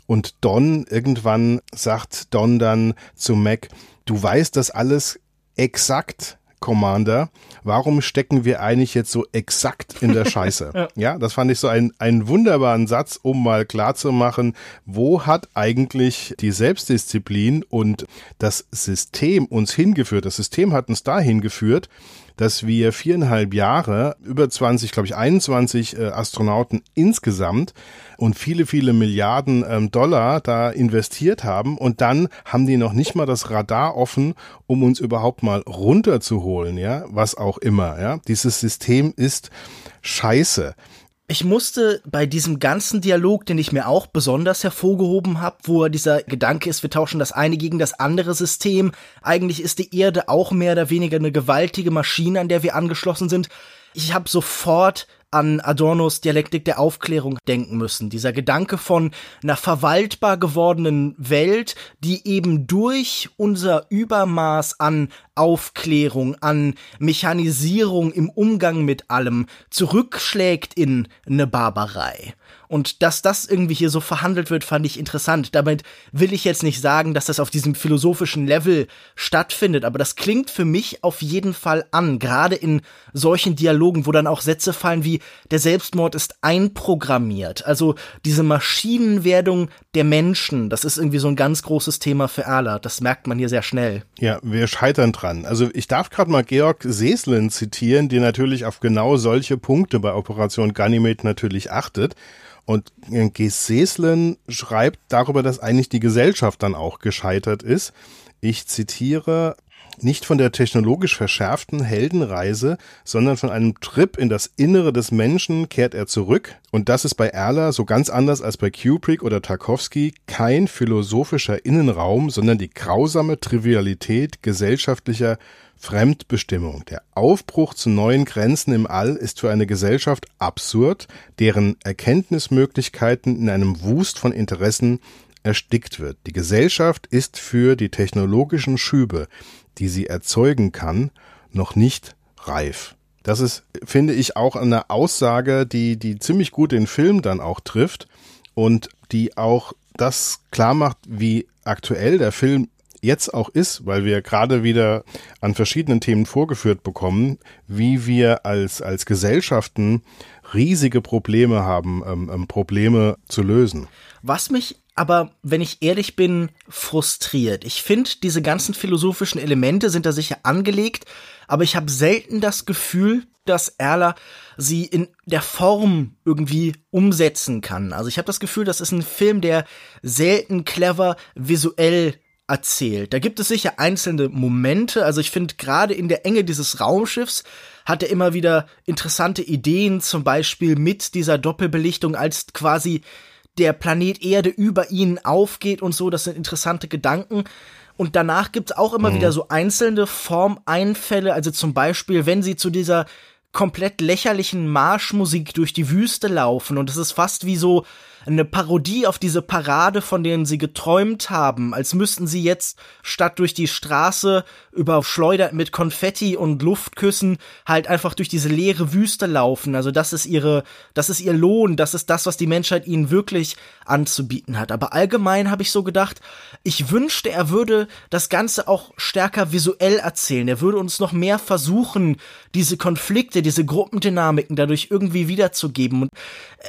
und Don. Irgendwann sagt Don dann zu Mac, du weißt das alles exakt Commander, warum stecken wir eigentlich jetzt so exakt in der (laughs) Scheiße? ja. ja. das fand ich so ein, einen wunderbaren Satz, um mal klarzumachen, wo hat eigentlich die Selbstdisziplin und das System uns hingeführt? Das System hat uns dahin geführt, dass wir viereinhalb Jahre, über 20, glaube ich 21 äh, Astronauten insgesamt und viele, viele Milliarden ähm, Dollar da investiert haben und dann haben die noch nicht mal das Radar offen, um uns überhaupt mal runterzuholen, ja, was auch immer, ja. Dieses System ist scheiße ich musste bei diesem ganzen Dialog, den ich mir auch besonders hervorgehoben habe, wo dieser Gedanke ist, wir tauschen das eine gegen das andere System, eigentlich ist die Erde auch mehr oder weniger eine gewaltige Maschine, an der wir angeschlossen sind. Ich habe sofort an Adornos Dialektik der Aufklärung denken müssen. Dieser Gedanke von einer verwaltbar gewordenen Welt, die eben durch unser Übermaß an Aufklärung, an Mechanisierung im Umgang mit allem zurückschlägt in eine Barbarei. Und dass das irgendwie hier so verhandelt wird, fand ich interessant. Damit will ich jetzt nicht sagen, dass das auf diesem philosophischen Level stattfindet, aber das klingt für mich auf jeden Fall an, gerade in solchen Dialogen, wo dann auch Sätze fallen wie der Selbstmord ist einprogrammiert. Also diese Maschinenwerdung der Menschen, das ist irgendwie so ein ganz großes Thema für Erler. Das merkt man hier sehr schnell. Ja, wir scheitern dran. Also ich darf gerade mal Georg Seslin zitieren, der natürlich auf genau solche Punkte bei Operation Ganymed natürlich achtet. Und Geseslen schreibt darüber, dass eigentlich die Gesellschaft dann auch gescheitert ist. Ich zitiere, nicht von der technologisch verschärften Heldenreise, sondern von einem Trip in das Innere des Menschen kehrt er zurück. Und das ist bei Erler so ganz anders als bei Kubrick oder Tarkovsky kein philosophischer Innenraum, sondern die grausame Trivialität gesellschaftlicher Fremdbestimmung. Der Aufbruch zu neuen Grenzen im All ist für eine Gesellschaft absurd, deren Erkenntnismöglichkeiten in einem Wust von Interessen erstickt wird. Die Gesellschaft ist für die technologischen Schübe, die sie erzeugen kann, noch nicht reif. Das ist, finde ich, auch eine Aussage, die, die ziemlich gut den Film dann auch trifft und die auch das klar macht, wie aktuell der Film jetzt auch ist, weil wir gerade wieder an verschiedenen Themen vorgeführt bekommen, wie wir als, als Gesellschaften riesige Probleme haben, ähm, ähm, Probleme zu lösen. Was mich aber, wenn ich ehrlich bin, frustriert. Ich finde, diese ganzen philosophischen Elemente sind da sicher angelegt, aber ich habe selten das Gefühl, dass Erler sie in der Form irgendwie umsetzen kann. Also ich habe das Gefühl, das ist ein Film, der selten clever visuell erzählt. Da gibt es sicher einzelne Momente. Also ich finde gerade in der Enge dieses Raumschiffs hat er immer wieder interessante Ideen, zum Beispiel mit dieser Doppelbelichtung als quasi der Planet Erde über ihnen aufgeht und so. Das sind interessante Gedanken. Und danach gibt's auch immer mhm. wieder so einzelne Formeinfälle. Also zum Beispiel, wenn sie zu dieser komplett lächerlichen Marschmusik durch die Wüste laufen und es ist fast wie so eine Parodie auf diese Parade, von denen sie geträumt haben, als müssten sie jetzt statt durch die Straße überschleudert mit Konfetti und Luftküssen halt einfach durch diese leere Wüste laufen. Also das ist ihre, das ist ihr Lohn, das ist das, was die Menschheit ihnen wirklich anzubieten hat. Aber allgemein habe ich so gedacht, ich wünschte, er würde das Ganze auch stärker visuell erzählen. Er würde uns noch mehr versuchen, diese Konflikte, diese Gruppendynamiken dadurch irgendwie wiederzugeben. Und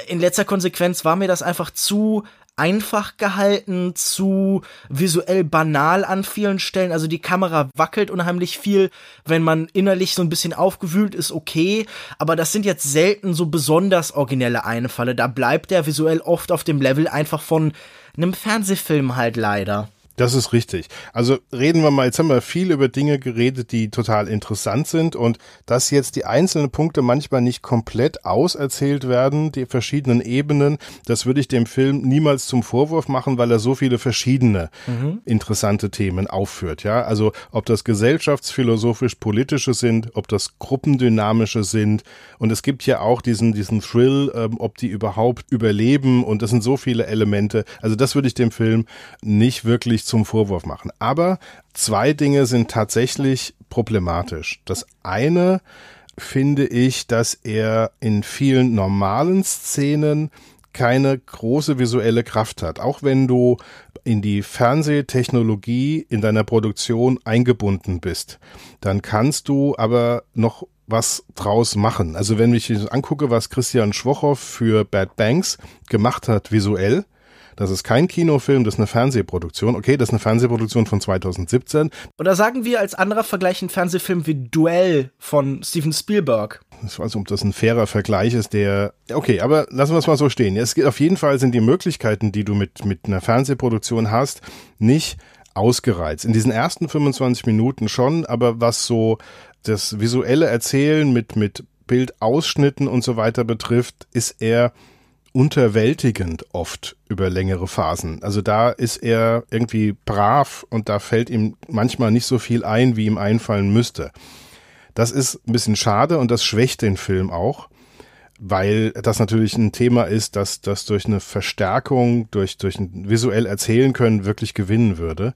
in letzter Konsequenz war mir das einfach zu einfach gehalten, zu visuell banal an vielen Stellen. Also die Kamera wackelt unheimlich viel. Wenn man innerlich so ein bisschen aufgewühlt ist, okay. Aber das sind jetzt selten so besonders originelle Einfalle. Da bleibt der visuell oft auf dem Level einfach von einem Fernsehfilm halt leider. Das ist richtig. Also reden wir mal, jetzt haben wir viel über Dinge geredet, die total interessant sind und dass jetzt die einzelnen Punkte manchmal nicht komplett auserzählt werden, die verschiedenen Ebenen, das würde ich dem Film niemals zum Vorwurf machen, weil er so viele verschiedene mhm. interessante Themen aufführt. Ja, also ob das gesellschaftsphilosophisch-politische sind, ob das gruppendynamische sind und es gibt ja auch diesen, diesen Thrill, ähm, ob die überhaupt überleben und das sind so viele Elemente. Also das würde ich dem Film nicht wirklich nicht zum Vorwurf machen. Aber zwei Dinge sind tatsächlich problematisch. Das eine finde ich, dass er in vielen normalen Szenen keine große visuelle Kraft hat. Auch wenn du in die Fernsehtechnologie in deiner Produktion eingebunden bist, dann kannst du aber noch was draus machen. Also wenn ich angucke, was Christian Schwochow für Bad Banks gemacht hat visuell, das ist kein Kinofilm, das ist eine Fernsehproduktion. Okay, das ist eine Fernsehproduktion von 2017. Oder sagen wir als anderer Vergleich einen Fernsehfilm wie Duell von Steven Spielberg. Ich weiß nicht, ob das ein fairer Vergleich ist, der. Okay, aber lassen wir es mal so stehen. Es geht auf jeden Fall sind die Möglichkeiten, die du mit, mit einer Fernsehproduktion hast, nicht ausgereizt. In diesen ersten 25 Minuten schon, aber was so das visuelle Erzählen mit, mit Bildausschnitten und so weiter betrifft, ist er unterwältigend oft über längere Phasen. Also da ist er irgendwie brav und da fällt ihm manchmal nicht so viel ein, wie ihm einfallen müsste. Das ist ein bisschen schade und das schwächt den Film auch, weil das natürlich ein Thema ist, das das durch eine Verstärkung, durch, durch ein visuell erzählen können wirklich gewinnen würde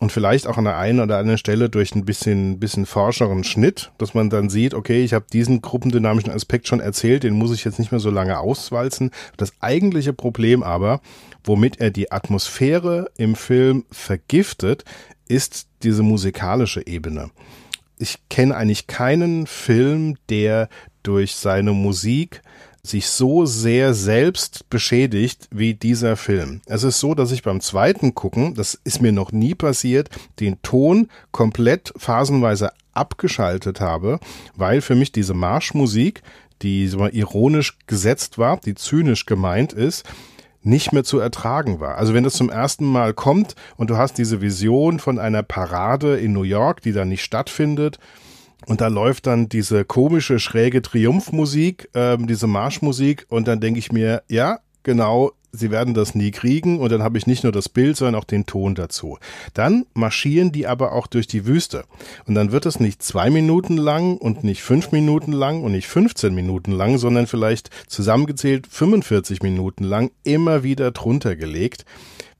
und vielleicht auch an der einen oder anderen Stelle durch ein bisschen, bisschen forscheren Schnitt, dass man dann sieht, okay, ich habe diesen gruppendynamischen Aspekt schon erzählt, den muss ich jetzt nicht mehr so lange auswalzen. Das eigentliche Problem aber, womit er die Atmosphäre im Film vergiftet, ist diese musikalische Ebene. Ich kenne eigentlich keinen Film, der durch seine Musik sich so sehr selbst beschädigt wie dieser Film. Es ist so, dass ich beim zweiten Gucken, das ist mir noch nie passiert, den Ton komplett phasenweise abgeschaltet habe, weil für mich diese Marschmusik, die so ironisch gesetzt war, die zynisch gemeint ist, nicht mehr zu ertragen war. Also wenn das zum ersten Mal kommt und du hast diese Vision von einer Parade in New York, die dann nicht stattfindet, und da läuft dann diese komische, schräge Triumphmusik, ähm, diese Marschmusik. Und dann denke ich mir, ja, genau, sie werden das nie kriegen. Und dann habe ich nicht nur das Bild, sondern auch den Ton dazu. Dann marschieren die aber auch durch die Wüste. Und dann wird es nicht zwei Minuten lang und nicht fünf Minuten lang und nicht 15 Minuten lang, sondern vielleicht zusammengezählt 45 Minuten lang immer wieder drunter gelegt,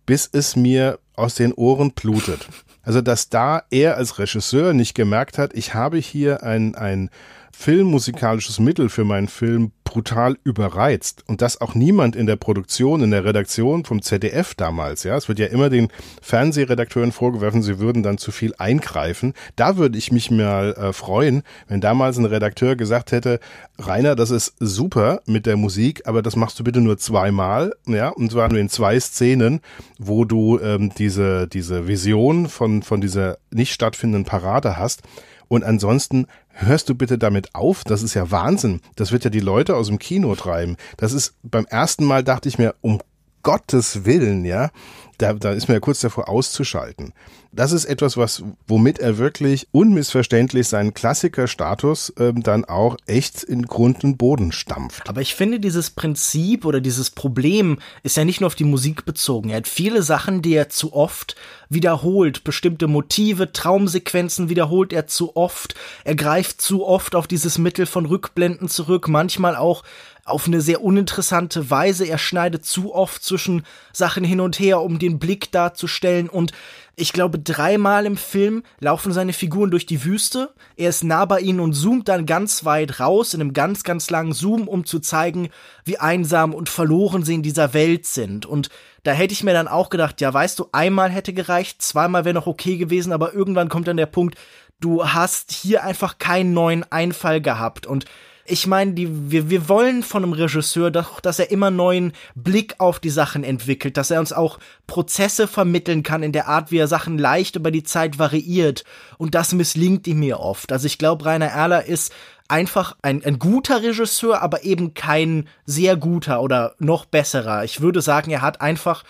bis es mir aus den Ohren blutet. Also, dass da er als Regisseur nicht gemerkt hat, ich habe hier ein, ein filmmusikalisches Mittel für meinen Film brutal überreizt und das auch niemand in der Produktion, in der Redaktion vom ZDF damals, ja, es wird ja immer den Fernsehredakteuren vorgeworfen, sie würden dann zu viel eingreifen. Da würde ich mich mal äh, freuen, wenn damals ein Redakteur gesagt hätte, Rainer, das ist super mit der Musik, aber das machst du bitte nur zweimal, ja, und zwar nur in zwei Szenen, wo du ähm, diese diese Vision von von dieser nicht stattfindenden Parade hast. Und ansonsten hörst du bitte damit auf? Das ist ja Wahnsinn. Das wird ja die Leute aus dem Kino treiben. Das ist beim ersten Mal dachte ich mir, um Gottes Willen, ja, da, da ist mir ja kurz davor auszuschalten. Das ist etwas, was, womit er wirklich unmissverständlich seinen Klassikerstatus ähm, dann auch echt in Grund und Boden stampft. Aber ich finde, dieses Prinzip oder dieses Problem ist ja nicht nur auf die Musik bezogen. Er hat viele Sachen, die er zu oft wiederholt. Bestimmte Motive, Traumsequenzen wiederholt er zu oft. Er greift zu oft auf dieses Mittel von Rückblenden zurück. Manchmal auch auf eine sehr uninteressante Weise. Er schneidet zu oft zwischen Sachen hin und her, um den Blick darzustellen und ich glaube, dreimal im Film laufen seine Figuren durch die Wüste. Er ist nah bei ihnen und zoomt dann ganz weit raus in einem ganz, ganz langen Zoom, um zu zeigen, wie einsam und verloren sie in dieser Welt sind. Und da hätte ich mir dann auch gedacht, ja, weißt du, einmal hätte gereicht, zweimal wäre noch okay gewesen, aber irgendwann kommt dann der Punkt, du hast hier einfach keinen neuen Einfall gehabt und ich meine, die, wir, wir wollen von einem Regisseur doch, dass er immer neuen Blick auf die Sachen entwickelt, dass er uns auch Prozesse vermitteln kann in der Art, wie er Sachen leicht über die Zeit variiert. Und das misslingt ihm mir oft. Also ich glaube, Rainer Erler ist einfach ein, ein guter Regisseur, aber eben kein sehr guter oder noch besserer. Ich würde sagen, er hat einfach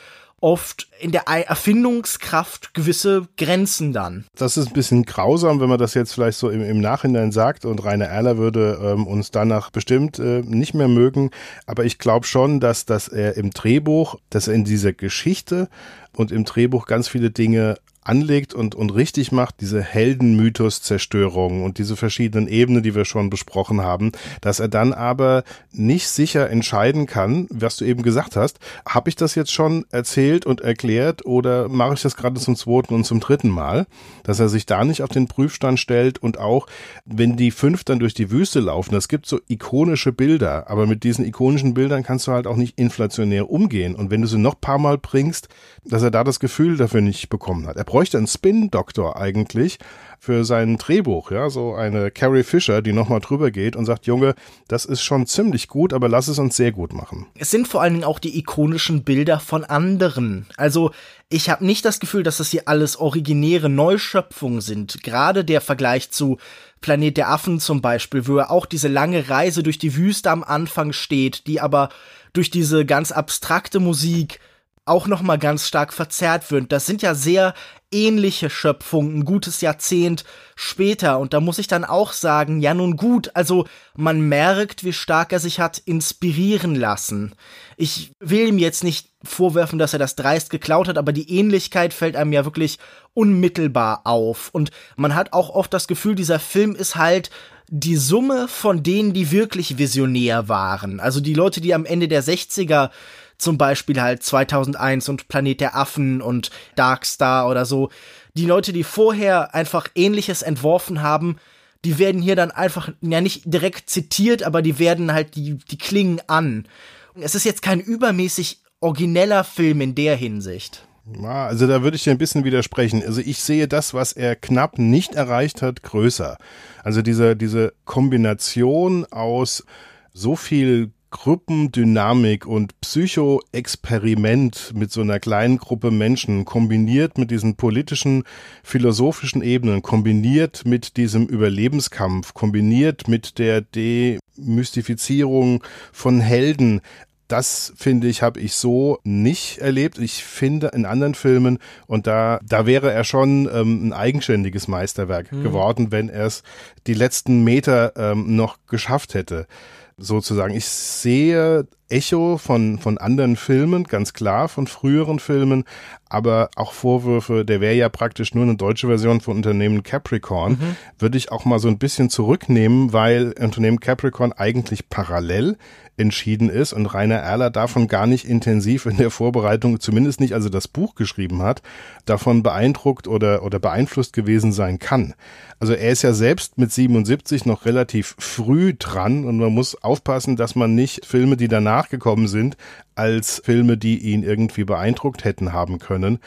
oft in der Erfindungskraft gewisse Grenzen dann. Das ist ein bisschen grausam, wenn man das jetzt vielleicht so im, im Nachhinein sagt und Rainer Erler würde ähm, uns danach bestimmt äh, nicht mehr mögen. Aber ich glaube schon, dass, dass er im Drehbuch, dass er in dieser Geschichte und im Drehbuch ganz viele Dinge anlegt und, und richtig macht, diese Heldenmythos-Zerstörung und diese verschiedenen Ebenen, die wir schon besprochen haben, dass er dann aber nicht sicher entscheiden kann, was du eben gesagt hast, habe ich das jetzt schon erzählt und erklärt oder mache ich das gerade zum zweiten und zum dritten Mal, dass er sich da nicht auf den Prüfstand stellt und auch, wenn die fünf dann durch die Wüste laufen, es gibt so ikonische Bilder, aber mit diesen ikonischen Bildern kannst du halt auch nicht inflationär umgehen und wenn du sie noch paar Mal bringst, dass er da das Gefühl dafür nicht bekommen hat. Er bräuchte einen Spin-Doktor eigentlich für sein Drehbuch, ja, so eine Carrie Fisher, die nochmal drüber geht und sagt, Junge, das ist schon ziemlich gut, aber lass es uns sehr gut machen. Es sind vor allen Dingen auch die ikonischen Bilder von anderen. Also ich habe nicht das Gefühl, dass das hier alles originäre Neuschöpfungen sind. Gerade der Vergleich zu Planet der Affen zum Beispiel, wo er auch diese lange Reise durch die Wüste am Anfang steht, die aber durch diese ganz abstrakte Musik auch noch mal ganz stark verzerrt wird. Das sind ja sehr ähnliche Schöpfungen, ein gutes Jahrzehnt später. Und da muss ich dann auch sagen, ja nun gut, also man merkt, wie stark er sich hat inspirieren lassen. Ich will ihm jetzt nicht vorwerfen, dass er das dreist geklaut hat, aber die Ähnlichkeit fällt einem ja wirklich unmittelbar auf. Und man hat auch oft das Gefühl, dieser Film ist halt die Summe von denen, die wirklich visionär waren. Also die Leute, die am Ende der 60er zum Beispiel halt 2001 und Planet der Affen und Darkstar oder so. Die Leute, die vorher einfach ähnliches entworfen haben, die werden hier dann einfach, ja nicht direkt zitiert, aber die werden halt, die, die klingen an. Es ist jetzt kein übermäßig origineller Film in der Hinsicht. Also da würde ich dir ein bisschen widersprechen. Also ich sehe das, was er knapp nicht erreicht hat, größer. Also diese, diese Kombination aus so viel Gruppendynamik und Psychoexperiment mit so einer kleinen Gruppe Menschen kombiniert mit diesen politischen, philosophischen Ebenen, kombiniert mit diesem Überlebenskampf, kombiniert mit der Demystifizierung von Helden, das finde ich, habe ich so nicht erlebt. Ich finde in anderen Filmen und da da wäre er schon ähm, ein eigenständiges Meisterwerk mhm. geworden, wenn er es die letzten Meter ähm, noch geschafft hätte sozusagen. Ich sehe Echo von, von anderen Filmen, ganz klar, von früheren Filmen, aber auch Vorwürfe, der wäre ja praktisch nur eine deutsche Version von Unternehmen Capricorn, mhm. würde ich auch mal so ein bisschen zurücknehmen, weil Unternehmen Capricorn eigentlich parallel entschieden ist und Rainer Erler davon gar nicht intensiv in der Vorbereitung, zumindest nicht, als er das Buch geschrieben hat, davon beeindruckt oder, oder beeinflusst gewesen sein kann. Also er ist ja selbst mit 77 noch relativ früh dran und man muss aufpassen, dass man nicht Filme, die danach gekommen sind, als Filme, die ihn irgendwie beeindruckt hätten haben können,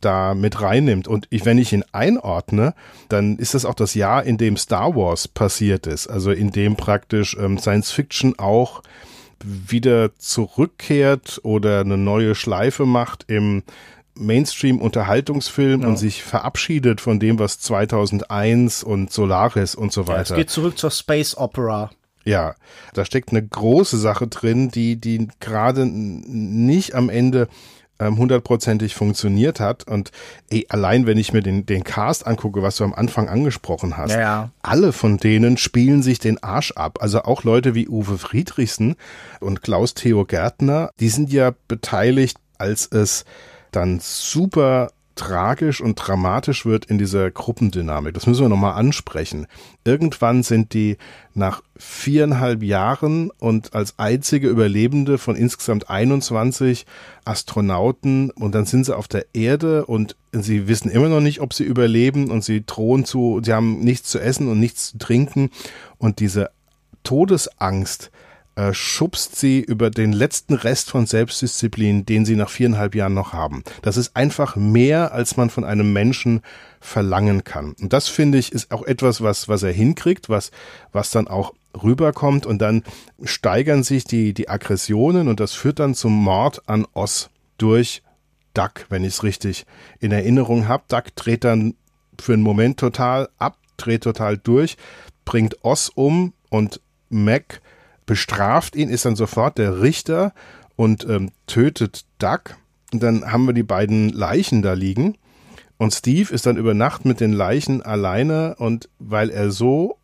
da mit reinnimmt. Und ich, wenn ich ihn einordne, dann ist das auch das Jahr, in dem Star Wars passiert ist. Also in dem praktisch ähm, Science Fiction auch wieder zurückkehrt oder eine neue Schleife macht im Mainstream-Unterhaltungsfilm ja. und sich verabschiedet von dem, was 2001 und Solaris und so weiter. Ja, es geht zurück zur Space Opera. Ja, da steckt eine große Sache drin, die, die gerade nicht am Ende ähm, hundertprozentig funktioniert hat. Und ey, allein wenn ich mir den, den Cast angucke, was du am Anfang angesprochen hast, ja, ja. alle von denen spielen sich den Arsch ab. Also auch Leute wie Uwe Friedrichsen und Klaus Theo Gärtner, die sind ja beteiligt, als es dann super tragisch und dramatisch wird in dieser Gruppendynamik. Das müssen wir nochmal ansprechen. Irgendwann sind die nach viereinhalb Jahren und als einzige Überlebende von insgesamt 21 Astronauten und dann sind sie auf der Erde und sie wissen immer noch nicht, ob sie überleben und sie drohen zu, sie haben nichts zu essen und nichts zu trinken und diese Todesangst, äh, schubst sie über den letzten Rest von Selbstdisziplin, den sie nach viereinhalb Jahren noch haben. Das ist einfach mehr, als man von einem Menschen verlangen kann. Und das finde ich ist auch etwas, was, was er hinkriegt, was, was dann auch rüberkommt und dann steigern sich die, die Aggressionen und das führt dann zum Mord an Oss durch Duck, wenn ich es richtig in Erinnerung habe. Duck dreht dann für einen Moment total ab, dreht total durch, bringt Oss um und Mac bestraft ihn, ist dann sofort der Richter und ähm, tötet Duck. Und dann haben wir die beiden Leichen da liegen. Und Steve ist dann über Nacht mit den Leichen alleine und weil er so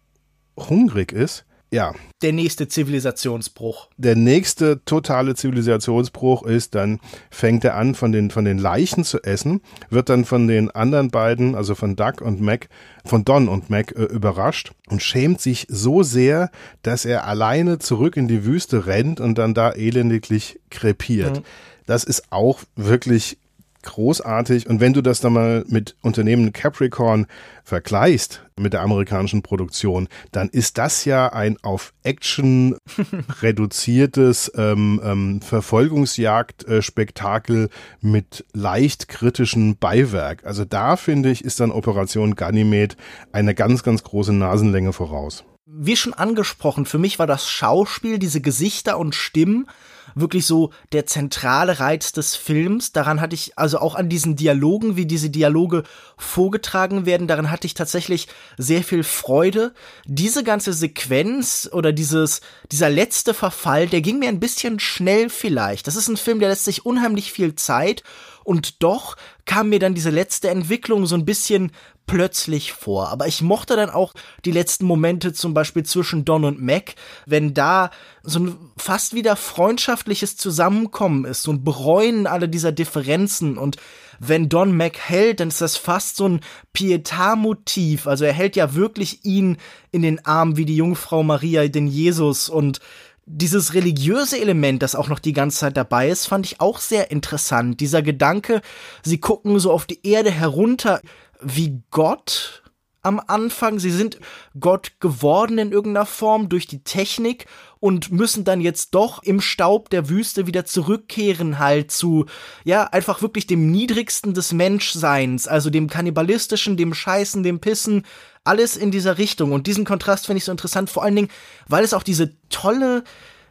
hungrig ist, ja. Der nächste Zivilisationsbruch. Der nächste totale Zivilisationsbruch ist, dann fängt er an, von den, von den Leichen zu essen, wird dann von den anderen beiden, also von Doug und Mac, von Don und Mac äh, überrascht und schämt sich so sehr, dass er alleine zurück in die Wüste rennt und dann da elendiglich krepiert. Mhm. Das ist auch wirklich großartig. Und wenn du das dann mal mit Unternehmen Capricorn vergleichst, mit der amerikanischen Produktion, dann ist das ja ein auf Action (laughs) reduziertes ähm, ähm, Verfolgungsjagd-Spektakel mit leicht kritischem Beiwerk. Also da finde ich, ist dann Operation Ganymed eine ganz, ganz große Nasenlänge voraus. Wie schon angesprochen, für mich war das Schauspiel, diese Gesichter und Stimmen wirklich so der zentrale Reiz des Films. Daran hatte ich, also auch an diesen Dialogen, wie diese Dialoge vorgetragen werden, daran hatte ich tatsächlich sehr viel Freude. Diese ganze Sequenz oder dieses, dieser letzte Verfall, der ging mir ein bisschen schnell vielleicht. Das ist ein Film, der lässt sich unheimlich viel Zeit und doch kam mir dann diese letzte Entwicklung so ein bisschen plötzlich vor. Aber ich mochte dann auch die letzten Momente zum Beispiel zwischen Don und Mac, wenn da so ein fast wieder freundschaftliches Zusammenkommen ist, ein Bereuen aller dieser Differenzen und wenn Don Mac hält, dann ist das fast so ein Pietà-Motiv. Also er hält ja wirklich ihn in den Arm wie die Jungfrau Maria den Jesus und dieses religiöse Element, das auch noch die ganze Zeit dabei ist, fand ich auch sehr interessant. Dieser Gedanke, sie gucken so auf die Erde herunter wie Gott am Anfang. Sie sind Gott geworden in irgendeiner Form durch die Technik und müssen dann jetzt doch im Staub der Wüste wieder zurückkehren halt zu, ja, einfach wirklich dem niedrigsten des Menschseins, also dem kannibalistischen, dem Scheißen, dem Pissen, alles in dieser Richtung. Und diesen Kontrast finde ich so interessant, vor allen Dingen, weil es auch diese tolle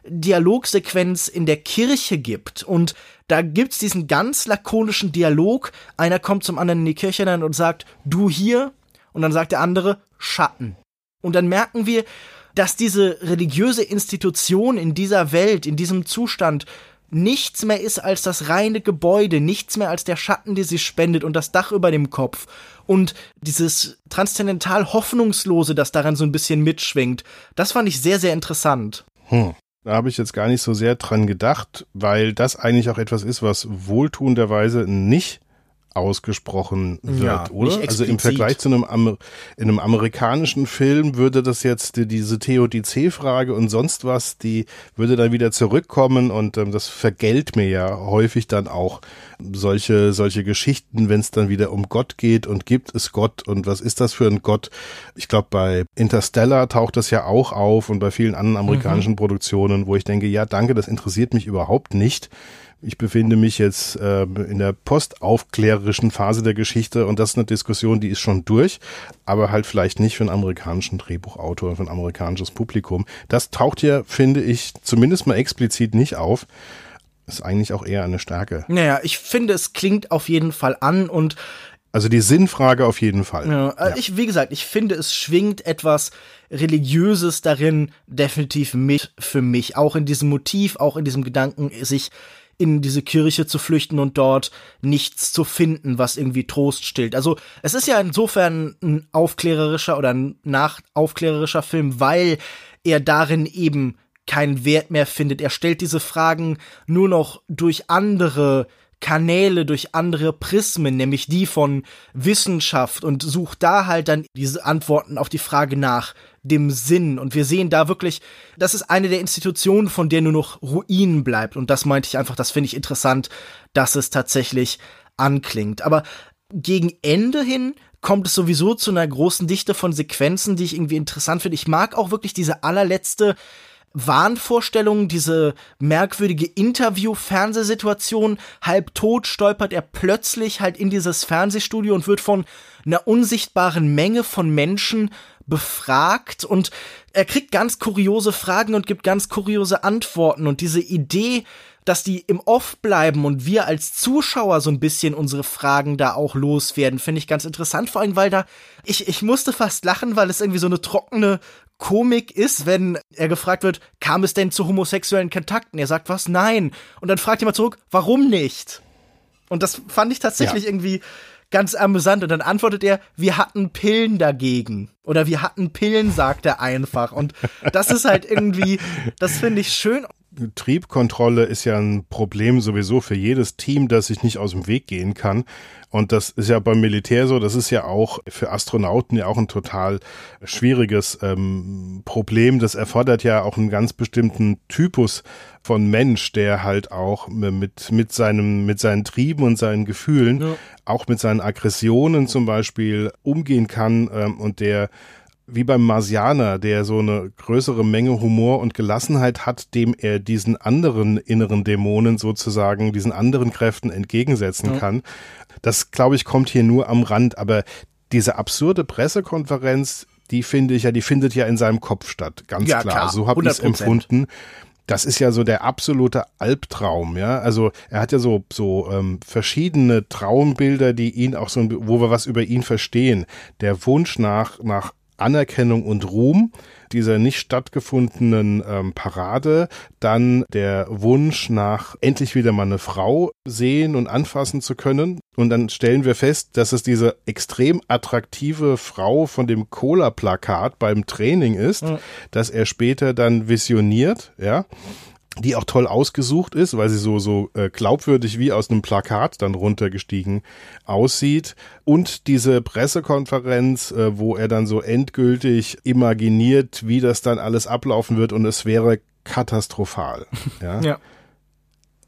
Dialogsequenz in der Kirche gibt. Und da gibt's diesen ganz lakonischen Dialog. Einer kommt zum anderen in die Kirche dann und sagt, du hier. Und dann sagt der andere, Schatten. Und dann merken wir, dass diese religiöse Institution in dieser Welt, in diesem Zustand nichts mehr ist als das reine Gebäude, nichts mehr als der Schatten, der sie spendet und das Dach über dem Kopf. Und dieses transzendental Hoffnungslose, das daran so ein bisschen mitschwingt, das fand ich sehr, sehr interessant. Hm. Da habe ich jetzt gar nicht so sehr dran gedacht, weil das eigentlich auch etwas ist, was wohltuenderweise nicht ausgesprochen wird, ja, oder? Also im Vergleich zu einem, Amer in einem amerikanischen Film würde das jetzt die, diese Theodizee-Frage und sonst was, die würde dann wieder zurückkommen und ähm, das vergällt mir ja häufig dann auch solche, solche Geschichten, wenn es dann wieder um Gott geht und gibt es Gott und was ist das für ein Gott? Ich glaube, bei Interstellar taucht das ja auch auf und bei vielen anderen amerikanischen mhm. Produktionen, wo ich denke, ja, danke, das interessiert mich überhaupt nicht ich befinde mich jetzt äh, in der postaufklärerischen Phase der Geschichte und das ist eine Diskussion, die ist schon durch, aber halt vielleicht nicht für einen amerikanischen Drehbuchautor, für ein amerikanisches Publikum. Das taucht hier, finde ich, zumindest mal explizit nicht auf. Ist eigentlich auch eher eine Stärke. Naja, ich finde, es klingt auf jeden Fall an und also die Sinnfrage auf jeden Fall. Ja, also ja. ich, wie gesagt, ich finde, es schwingt etwas Religiöses darin definitiv mit für mich. Auch in diesem Motiv, auch in diesem Gedanken, sich in diese Kirche zu flüchten und dort nichts zu finden, was irgendwie Trost stillt. Also es ist ja insofern ein aufklärerischer oder ein nachaufklärerischer Film, weil er darin eben keinen Wert mehr findet. Er stellt diese Fragen nur noch durch andere Kanäle, durch andere Prismen, nämlich die von Wissenschaft und sucht da halt dann diese Antworten auf die Frage nach dem Sinn. Und wir sehen da wirklich, das ist eine der Institutionen, von der nur noch Ruinen bleibt. Und das meinte ich einfach, das finde ich interessant, dass es tatsächlich anklingt. Aber gegen Ende hin kommt es sowieso zu einer großen Dichte von Sequenzen, die ich irgendwie interessant finde. Ich mag auch wirklich diese allerletzte Wahnvorstellungen, diese merkwürdige Interview-Fernsehsituation. Halb tot stolpert er plötzlich halt in dieses Fernsehstudio und wird von einer unsichtbaren Menge von Menschen befragt und er kriegt ganz kuriose Fragen und gibt ganz kuriose Antworten und diese Idee, dass die im Off bleiben und wir als Zuschauer so ein bisschen unsere Fragen da auch loswerden, finde ich ganz interessant, vor allem weil da ich ich musste fast lachen, weil es irgendwie so eine trockene Komik ist, wenn er gefragt wird, kam es denn zu homosexuellen Kontakten? Er sagt was? Nein. Und dann fragt jemand zurück, warum nicht? Und das fand ich tatsächlich ja. irgendwie ganz amüsant. Und dann antwortet er, wir hatten Pillen dagegen. Oder wir hatten Pillen, sagt er einfach. Und das ist halt irgendwie, das finde ich schön. Triebkontrolle ist ja ein Problem sowieso für jedes Team, das sich nicht aus dem Weg gehen kann. Und das ist ja beim Militär so, das ist ja auch für Astronauten ja auch ein total schwieriges ähm, Problem. Das erfordert ja auch einen ganz bestimmten Typus von Mensch, der halt auch mit, mit seinem, mit seinen Trieben und seinen Gefühlen, ja. auch mit seinen Aggressionen zum Beispiel umgehen kann ähm, und der wie beim Marsianer, der so eine größere Menge Humor und Gelassenheit hat, dem er diesen anderen inneren Dämonen sozusagen, diesen anderen Kräften entgegensetzen ja. kann. Das, glaube ich, kommt hier nur am Rand, aber diese absurde Pressekonferenz, die finde ich ja, die findet ja in seinem Kopf statt, ganz ja, klar. klar. So habe ich es empfunden. Das ist ja so der absolute Albtraum, ja. Also er hat ja so so ähm, verschiedene Traumbilder, die ihn auch so, wo wir was über ihn verstehen. Der Wunsch nach nach Anerkennung und Ruhm dieser nicht stattgefundenen ähm, Parade, dann der Wunsch nach endlich wieder mal eine Frau sehen und anfassen zu können. Und dann stellen wir fest, dass es diese extrem attraktive Frau von dem Cola-Plakat beim Training ist, mhm. dass er später dann visioniert, ja die auch toll ausgesucht ist, weil sie so so äh, glaubwürdig wie aus einem Plakat dann runtergestiegen aussieht und diese Pressekonferenz, äh, wo er dann so endgültig imaginiert, wie das dann alles ablaufen wird und es wäre katastrophal. (laughs) Ja. ja.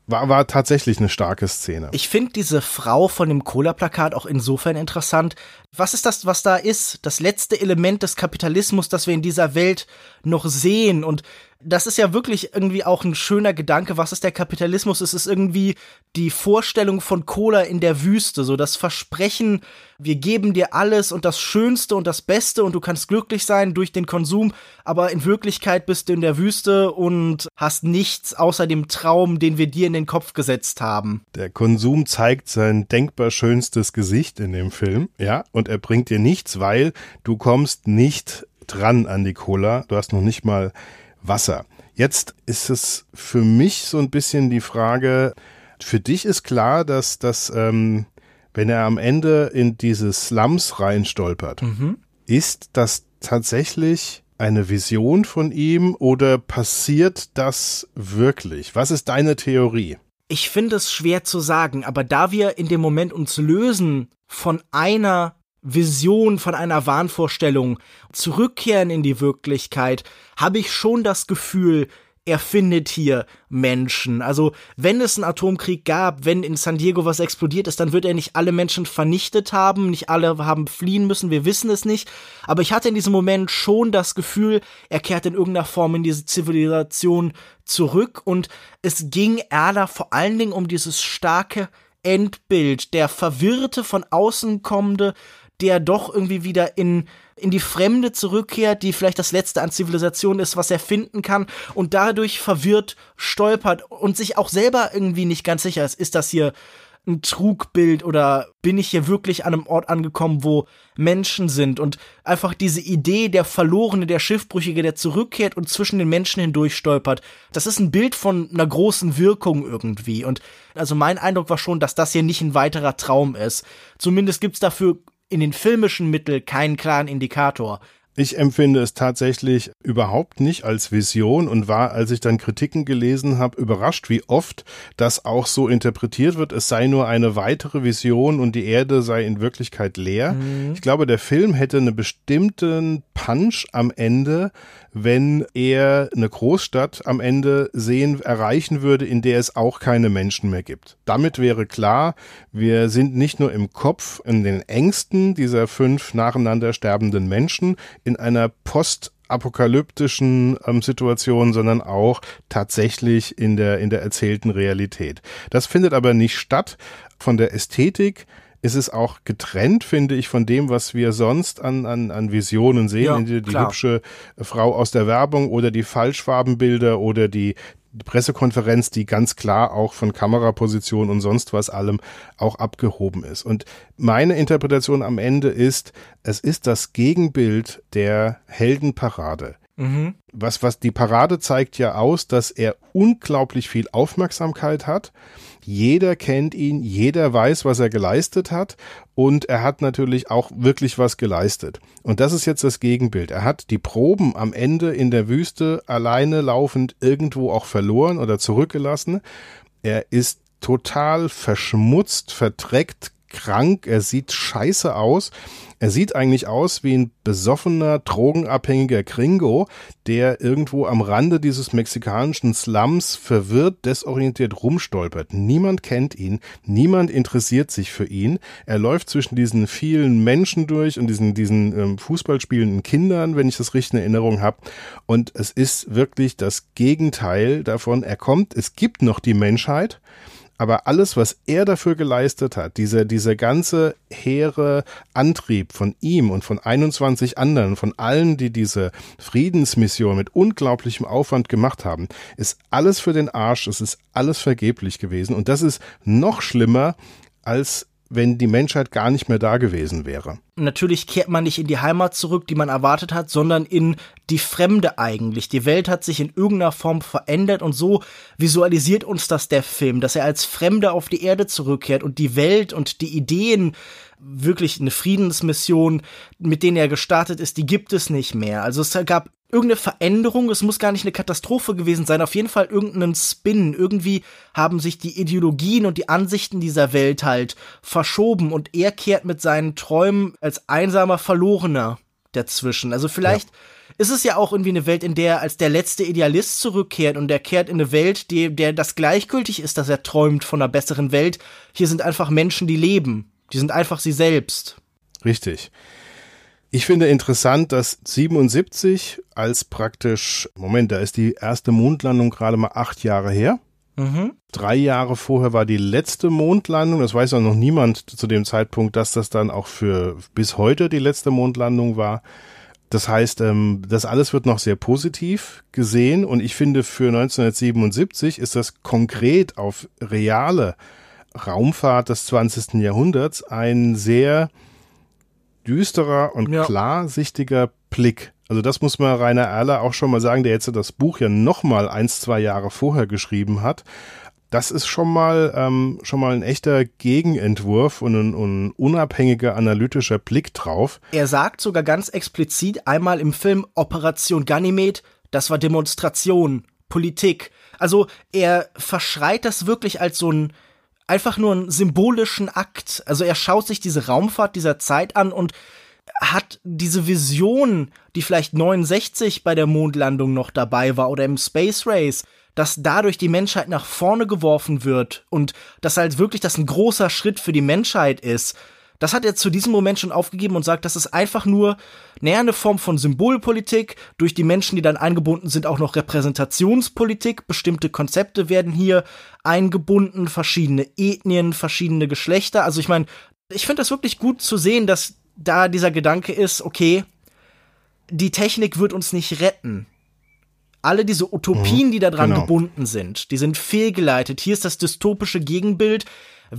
War, war tatsächlich eine starke Szene. Ich finde diese Frau von dem Cola-Plakat auch insofern interessant. Was ist das, was da ist? Das letzte Element des Kapitalismus, das wir in dieser Welt noch sehen. Und das ist ja wirklich irgendwie auch ein schöner Gedanke. Was ist der Kapitalismus? Es ist irgendwie die Vorstellung von Cola in der Wüste, so das Versprechen, wir geben dir alles und das Schönste und das Beste und du kannst glücklich sein durch den Konsum, aber in Wirklichkeit bist du in der Wüste und hast nichts außer dem Traum, den wir dir in den Kopf gesetzt haben. Der Konsum zeigt sein denkbar schönstes Gesicht in dem Film, ja, und er bringt dir nichts, weil du kommst nicht dran an die Cola, du hast noch nicht mal Wasser. Jetzt ist es für mich so ein bisschen die Frage, für dich ist klar, dass das, ähm, wenn er am Ende in diese Slums reinstolpert, mhm. ist das tatsächlich eine Vision von ihm oder passiert das wirklich? Was ist deine Theorie? Ich finde es schwer zu sagen, aber da wir in dem Moment uns lösen von einer Vision, von einer Wahnvorstellung zurückkehren in die Wirklichkeit, habe ich schon das Gefühl, er findet hier Menschen. Also, wenn es einen Atomkrieg gab, wenn in San Diego was explodiert ist, dann wird er nicht alle Menschen vernichtet haben, nicht alle haben fliehen müssen, wir wissen es nicht. Aber ich hatte in diesem Moment schon das Gefühl, er kehrt in irgendeiner Form in diese Zivilisation zurück und es ging Erla vor allen Dingen um dieses starke Endbild, der verwirrte, von außen kommende, der doch irgendwie wieder in, in die Fremde zurückkehrt, die vielleicht das Letzte an Zivilisation ist, was er finden kann und dadurch verwirrt stolpert und sich auch selber irgendwie nicht ganz sicher ist, ist das hier ein Trugbild oder bin ich hier wirklich an einem Ort angekommen, wo Menschen sind und einfach diese Idee der Verlorene, der Schiffbrüchige, der zurückkehrt und zwischen den Menschen hindurch stolpert. Das ist ein Bild von einer großen Wirkung irgendwie und also mein Eindruck war schon, dass das hier nicht ein weiterer Traum ist. Zumindest gibt's dafür in den filmischen Mitteln keinen klaren Indikator. Ich empfinde es tatsächlich überhaupt nicht als Vision und war, als ich dann Kritiken gelesen habe, überrascht, wie oft das auch so interpretiert wird. Es sei nur eine weitere Vision und die Erde sei in Wirklichkeit leer. Mhm. Ich glaube, der Film hätte einen bestimmten Punch am Ende, wenn er eine Großstadt am Ende sehen, erreichen würde, in der es auch keine Menschen mehr gibt. Damit wäre klar, wir sind nicht nur im Kopf in den Ängsten dieser fünf nacheinander sterbenden Menschen in einer Post apokalyptischen ähm, Situation, sondern auch tatsächlich in der, in der erzählten Realität. Das findet aber nicht statt. Von der Ästhetik ist es auch getrennt, finde ich, von dem, was wir sonst an, an, an Visionen sehen. Ja, die, die hübsche Frau aus der Werbung oder die Falschfarbenbilder oder die Pressekonferenz, die ganz klar auch von Kameraposition und sonst was allem auch abgehoben ist. Und meine Interpretation am Ende ist, es ist das Gegenbild der Heldenparade. Mhm. Was, was die Parade zeigt ja aus, dass er unglaublich viel Aufmerksamkeit hat. Jeder kennt ihn, jeder weiß, was er geleistet hat und er hat natürlich auch wirklich was geleistet. Und das ist jetzt das Gegenbild. Er hat die Proben am Ende in der Wüste alleine laufend irgendwo auch verloren oder zurückgelassen. Er ist total verschmutzt, verdreckt, krank, er sieht scheiße aus. Er sieht eigentlich aus wie ein besoffener, drogenabhängiger Gringo, der irgendwo am Rande dieses mexikanischen Slums verwirrt, desorientiert rumstolpert. Niemand kennt ihn, niemand interessiert sich für ihn. Er läuft zwischen diesen vielen Menschen durch und diesen, diesen ähm, Fußballspielenden Kindern, wenn ich das richtig in Erinnerung habe. Und es ist wirklich das Gegenteil davon. Er kommt, es gibt noch die Menschheit, aber alles, was er dafür geleistet hat, dieser, dieser ganze hehre Antrieb von ihm und von 21 anderen, von allen, die diese Friedensmission mit unglaublichem Aufwand gemacht haben, ist alles für den Arsch, es ist alles vergeblich gewesen. Und das ist noch schlimmer als wenn die Menschheit gar nicht mehr da gewesen wäre. Natürlich kehrt man nicht in die Heimat zurück, die man erwartet hat, sondern in die Fremde eigentlich. Die Welt hat sich in irgendeiner Form verändert und so visualisiert uns das der Film, dass er als Fremder auf die Erde zurückkehrt und die Welt und die Ideen wirklich eine Friedensmission, mit denen er gestartet ist, die gibt es nicht mehr. Also es gab irgendeine Veränderung, es muss gar nicht eine Katastrophe gewesen sein, auf jeden Fall irgendeinen Spin. Irgendwie haben sich die Ideologien und die Ansichten dieser Welt halt verschoben und er kehrt mit seinen Träumen als einsamer Verlorener dazwischen. Also vielleicht ja. ist es ja auch irgendwie eine Welt, in der er als der letzte Idealist zurückkehrt und er kehrt in eine Welt, die, der das gleichgültig ist, dass er träumt von einer besseren Welt. Hier sind einfach Menschen, die leben. Die sind einfach sie selbst. Richtig. Ich finde interessant, dass 77 als praktisch, Moment, da ist die erste Mondlandung gerade mal acht Jahre her. Mhm. Drei Jahre vorher war die letzte Mondlandung. Das weiß auch noch niemand zu dem Zeitpunkt, dass das dann auch für bis heute die letzte Mondlandung war. Das heißt, ähm, das alles wird noch sehr positiv gesehen und ich finde, für 1977 ist das konkret auf reale Raumfahrt des 20. Jahrhunderts ein sehr düsterer und ja. klarsichtiger Blick. Also das muss man Rainer Erler auch schon mal sagen, der jetzt das Buch ja noch mal eins, zwei Jahre vorher geschrieben hat. Das ist schon mal ähm, schon mal ein echter Gegenentwurf und ein, ein unabhängiger analytischer Blick drauf. Er sagt sogar ganz explizit einmal im Film Operation Ganymed, das war Demonstration, Politik. Also er verschreit das wirklich als so ein einfach nur einen symbolischen Akt. Also er schaut sich diese Raumfahrt dieser Zeit an und hat diese Vision, die vielleicht 69 bei der Mondlandung noch dabei war oder im Space Race, dass dadurch die Menschheit nach vorne geworfen wird und dass halt wirklich das ein großer Schritt für die Menschheit ist das hat er zu diesem Moment schon aufgegeben und sagt, das ist einfach nur näher eine Form von Symbolpolitik, durch die Menschen, die dann eingebunden sind, auch noch Repräsentationspolitik. Bestimmte Konzepte werden hier eingebunden, verschiedene Ethnien, verschiedene Geschlechter. Also ich meine, ich finde das wirklich gut zu sehen, dass da dieser Gedanke ist, okay, die Technik wird uns nicht retten. Alle diese Utopien, mhm, die daran genau. gebunden sind, die sind fehlgeleitet. Hier ist das dystopische Gegenbild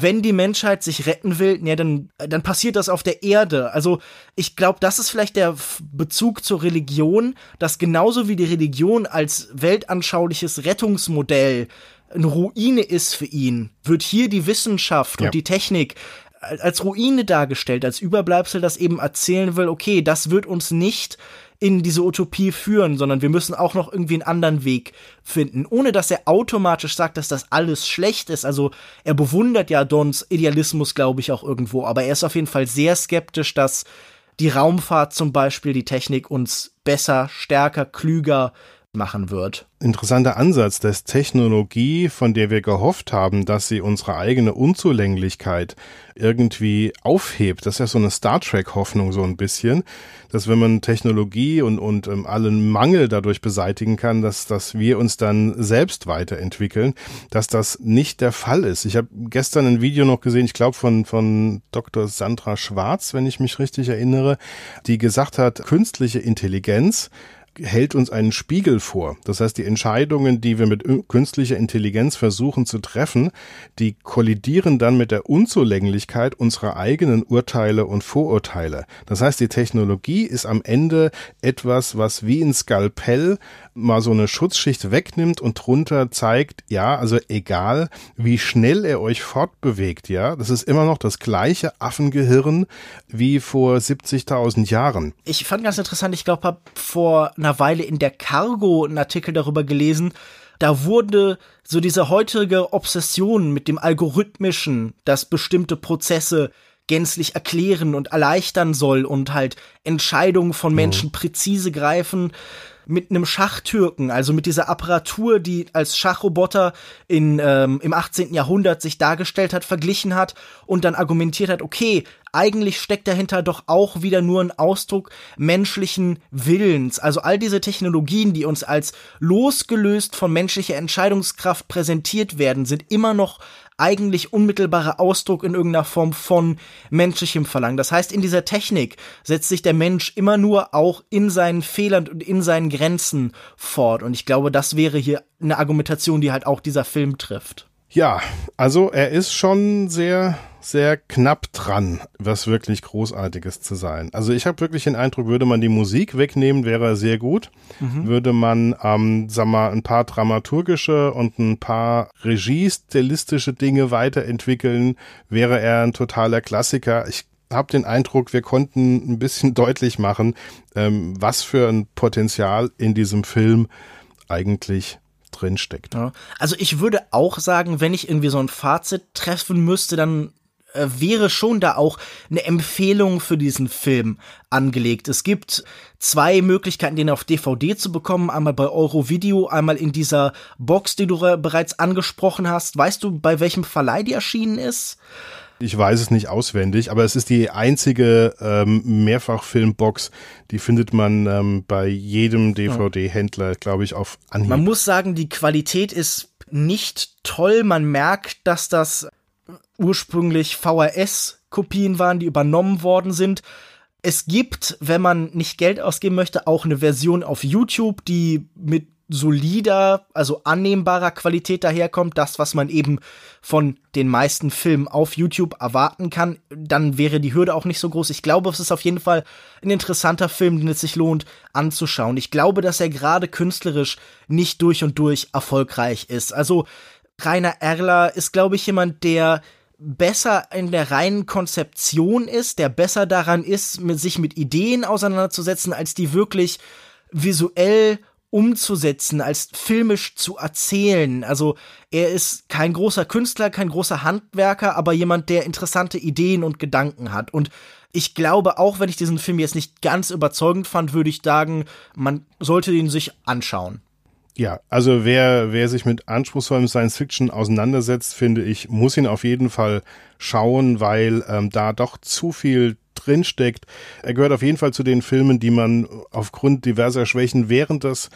wenn die Menschheit sich retten will, ja, dann, dann passiert das auf der Erde. Also ich glaube, das ist vielleicht der Bezug zur Religion, dass genauso wie die Religion als weltanschauliches Rettungsmodell eine Ruine ist für ihn, wird hier die Wissenschaft ja. und die Technik als Ruine dargestellt, als Überbleibsel, das eben erzählen will, okay, das wird uns nicht in diese Utopie führen, sondern wir müssen auch noch irgendwie einen anderen Weg finden, ohne dass er automatisch sagt, dass das alles schlecht ist. Also er bewundert ja Dons Idealismus, glaube ich, auch irgendwo, aber er ist auf jeden Fall sehr skeptisch, dass die Raumfahrt zum Beispiel die Technik uns besser, stärker, klüger machen wird. Interessanter Ansatz, dass Technologie, von der wir gehofft haben, dass sie unsere eigene Unzulänglichkeit irgendwie aufhebt. Das ist ja so eine Star Trek-Hoffnung so ein bisschen, dass wenn man Technologie und, und ähm, allen Mangel dadurch beseitigen kann, dass, dass wir uns dann selbst weiterentwickeln, dass das nicht der Fall ist. Ich habe gestern ein Video noch gesehen, ich glaube von, von Dr. Sandra Schwarz, wenn ich mich richtig erinnere, die gesagt hat, künstliche Intelligenz hält uns einen Spiegel vor. Das heißt, die Entscheidungen, die wir mit künstlicher Intelligenz versuchen zu treffen, die kollidieren dann mit der Unzulänglichkeit unserer eigenen Urteile und Vorurteile. Das heißt, die Technologie ist am Ende etwas, was wie ein Skalpell mal so eine Schutzschicht wegnimmt und drunter zeigt, ja, also egal, wie schnell er euch fortbewegt, ja, das ist immer noch das gleiche Affengehirn wie vor 70.000 Jahren. Ich fand ganz interessant, ich glaube, habe vor einer Weile in der Cargo einen Artikel darüber gelesen, da wurde so diese heutige Obsession mit dem Algorithmischen, dass bestimmte Prozesse gänzlich erklären und erleichtern soll und halt Entscheidungen von mhm. Menschen präzise greifen, mit einem Schachtürken, also mit dieser Apparatur, die als Schachroboter in, ähm, im 18. Jahrhundert sich dargestellt hat, verglichen hat und dann argumentiert hat, okay, eigentlich steckt dahinter doch auch wieder nur ein Ausdruck menschlichen Willens. Also all diese Technologien, die uns als losgelöst von menschlicher Entscheidungskraft präsentiert werden, sind immer noch eigentlich unmittelbarer Ausdruck in irgendeiner Form von menschlichem Verlangen. Das heißt, in dieser Technik setzt sich der Mensch immer nur auch in seinen Fehlern und in seinen Grenzen fort. Und ich glaube, das wäre hier eine Argumentation, die halt auch dieser Film trifft. Ja, also er ist schon sehr sehr knapp dran, was wirklich Großartiges zu sein. Also ich habe wirklich den Eindruck, würde man die Musik wegnehmen, wäre er sehr gut. Mhm. Würde man, ähm, sag mal, ein paar dramaturgische und ein paar regiestilistische Dinge weiterentwickeln, wäre er ein totaler Klassiker. Ich habe den Eindruck, wir konnten ein bisschen (laughs) deutlich machen, ähm, was für ein Potenzial in diesem Film eigentlich drinsteckt. Ja. Also ich würde auch sagen, wenn ich irgendwie so ein Fazit treffen müsste, dann äh, wäre schon da auch eine Empfehlung für diesen Film angelegt. Es gibt zwei Möglichkeiten, den auf DVD zu bekommen. Einmal bei Eurovideo, einmal in dieser Box, die du bereits angesprochen hast. Weißt du, bei welchem Verleih die erschienen ist? Ich weiß es nicht auswendig, aber es ist die einzige ähm, Mehrfachfilmbox, die findet man ähm, bei jedem DVD-Händler, glaube ich, auf Anhieb. Man muss sagen, die Qualität ist nicht toll. Man merkt, dass das ursprünglich VHS-Kopien waren, die übernommen worden sind. Es gibt, wenn man nicht Geld ausgeben möchte, auch eine Version auf YouTube, die mit solider, also annehmbarer Qualität daherkommt, das, was man eben von den meisten Filmen auf YouTube erwarten kann, dann wäre die Hürde auch nicht so groß. Ich glaube, es ist auf jeden Fall ein interessanter Film, den es sich lohnt anzuschauen. Ich glaube, dass er gerade künstlerisch nicht durch und durch erfolgreich ist. Also Rainer Erler ist, glaube ich, jemand, der besser in der reinen Konzeption ist, der besser daran ist, mit, sich mit Ideen auseinanderzusetzen, als die wirklich visuell umzusetzen, als filmisch zu erzählen. Also er ist kein großer Künstler, kein großer Handwerker, aber jemand, der interessante Ideen und Gedanken hat. Und ich glaube, auch wenn ich diesen Film jetzt nicht ganz überzeugend fand, würde ich sagen, man sollte ihn sich anschauen. Ja, also wer, wer sich mit anspruchsvollem Science Fiction auseinandersetzt, finde ich, muss ihn auf jeden Fall schauen, weil ähm, da doch zu viel drinsteckt. Er gehört auf jeden Fall zu den Filmen, die man aufgrund diverser Schwächen während des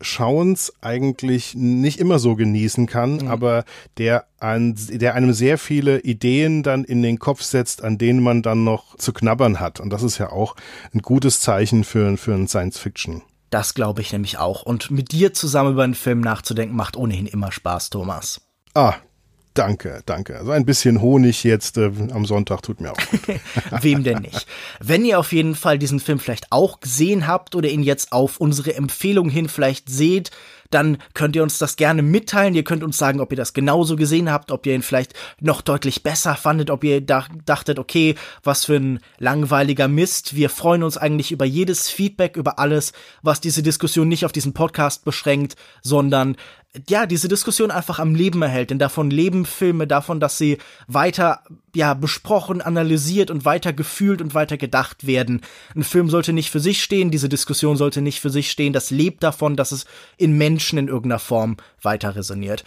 Schauens eigentlich nicht immer so genießen kann, mhm. aber der, ein, der einem sehr viele Ideen dann in den Kopf setzt, an denen man dann noch zu knabbern hat. Und das ist ja auch ein gutes Zeichen für, für ein Science Fiction. Das glaube ich nämlich auch. Und mit dir zusammen über einen Film nachzudenken, macht ohnehin immer Spaß, Thomas. Ah, Danke, danke. Also ein bisschen Honig jetzt äh, am Sonntag tut mir auch. (laughs) Wem denn nicht? Wenn ihr auf jeden Fall diesen Film vielleicht auch gesehen habt oder ihn jetzt auf unsere Empfehlung hin vielleicht seht, dann könnt ihr uns das gerne mitteilen. Ihr könnt uns sagen, ob ihr das genauso gesehen habt, ob ihr ihn vielleicht noch deutlich besser fandet, ob ihr dachtet, okay, was für ein langweiliger Mist. Wir freuen uns eigentlich über jedes Feedback, über alles, was diese Diskussion nicht auf diesen Podcast beschränkt, sondern ja, diese Diskussion einfach am Leben erhält. Denn davon leben Filme, davon, dass sie weiter, ja, besprochen, analysiert und weiter gefühlt und weiter gedacht werden. Ein Film sollte nicht für sich stehen, diese Diskussion sollte nicht für sich stehen. Das lebt davon, dass es in Menschen in irgendeiner Form weiter resoniert.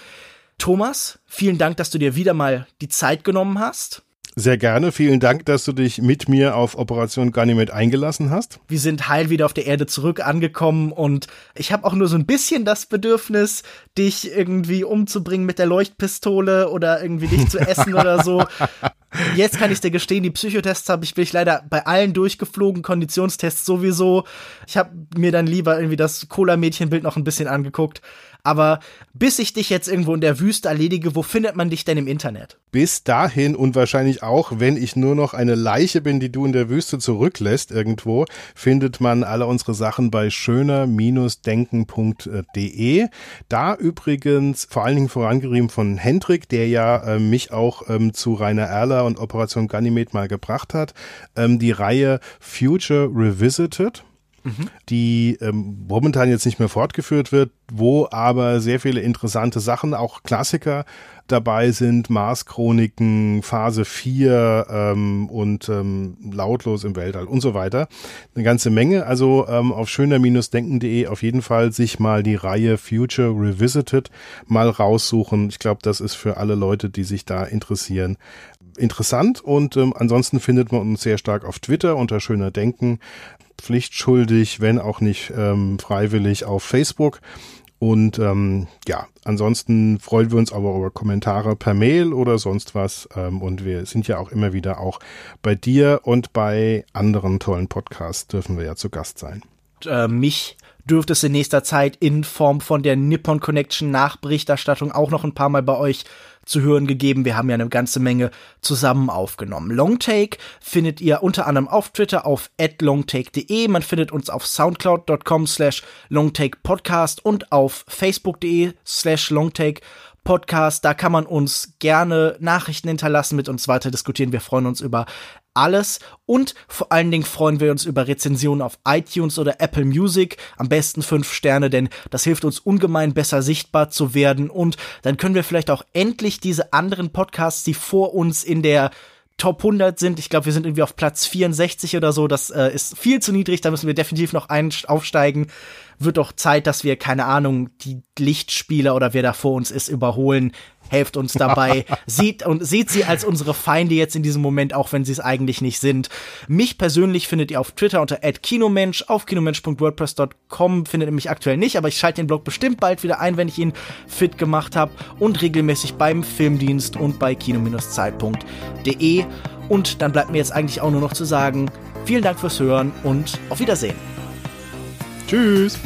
Thomas, vielen Dank, dass du dir wieder mal die Zeit genommen hast. Sehr gerne. Vielen Dank, dass du dich mit mir auf Operation Ganymed eingelassen hast. Wir sind heil wieder auf der Erde zurück angekommen und ich habe auch nur so ein bisschen das Bedürfnis, dich irgendwie umzubringen mit der Leuchtpistole oder irgendwie dich zu essen oder so. (laughs) Jetzt kann ich dir gestehen, die Psychotests habe ich, bin ich leider bei allen durchgeflogen, Konditionstests sowieso. Ich habe mir dann lieber irgendwie das Cola-Mädchenbild noch ein bisschen angeguckt. Aber bis ich dich jetzt irgendwo in der Wüste erledige, wo findet man dich denn im Internet? Bis dahin und wahrscheinlich auch, wenn ich nur noch eine Leiche bin, die du in der Wüste zurücklässt irgendwo, findet man alle unsere Sachen bei schöner-denken.de. Da übrigens vor allen Dingen vorangerieben von Hendrik, der ja äh, mich auch ähm, zu Rainer Erler und Operation Ganymed mal gebracht hat, ähm, die Reihe Future Revisited die ähm, momentan jetzt nicht mehr fortgeführt wird, wo aber sehr viele interessante Sachen, auch Klassiker dabei sind, Mars-Chroniken, Phase 4 ähm, und ähm, Lautlos im Weltall und so weiter. Eine ganze Menge. Also ähm, auf schöner-denken.de auf jeden Fall sich mal die Reihe Future Revisited mal raussuchen. Ich glaube, das ist für alle Leute, die sich da interessieren, interessant und ähm, ansonsten findet man uns sehr stark auf Twitter unter schöner Denken pflichtschuldig, wenn auch nicht ähm, freiwillig auf Facebook. Und ähm, ja, ansonsten freuen wir uns aber über Kommentare per Mail oder sonst was. Ähm, und wir sind ja auch immer wieder auch bei dir und bei anderen tollen Podcasts dürfen wir ja zu Gast sein. Äh, mich dürfte es in nächster Zeit in Form von der Nippon Connection Nachberichterstattung auch noch ein paar Mal bei euch zu hören gegeben. Wir haben ja eine ganze Menge zusammen aufgenommen. Longtake findet ihr unter anderem auf Twitter auf longtake.de. Man findet uns auf soundcloud.com slash longtakepodcast und auf facebook.de slash longtake Podcast. Da kann man uns gerne Nachrichten hinterlassen, mit uns weiter diskutieren. Wir freuen uns über alles und vor allen Dingen freuen wir uns über Rezensionen auf iTunes oder Apple Music. Am besten fünf Sterne, denn das hilft uns ungemein besser sichtbar zu werden und dann können wir vielleicht auch endlich diese anderen Podcasts, die vor uns in der Top 100 sind. Ich glaube, wir sind irgendwie auf Platz 64 oder so. Das äh, ist viel zu niedrig. Da müssen wir definitiv noch ein aufsteigen wird doch Zeit, dass wir, keine Ahnung, die Lichtspieler oder wer da vor uns ist, überholen. Helft uns dabei. (laughs) sieht und seht sie als unsere Feinde jetzt in diesem Moment, auch wenn sie es eigentlich nicht sind. Mich persönlich findet ihr auf Twitter unter @kinomensch, auf kinomensch.wordpress.com findet ihr mich aktuell nicht, aber ich schalte den Blog bestimmt bald wieder ein, wenn ich ihn fit gemacht habe und regelmäßig beim Filmdienst und bei kino-zeit.de. Und dann bleibt mir jetzt eigentlich auch nur noch zu sagen, vielen Dank fürs Hören und auf Wiedersehen. Tschüss.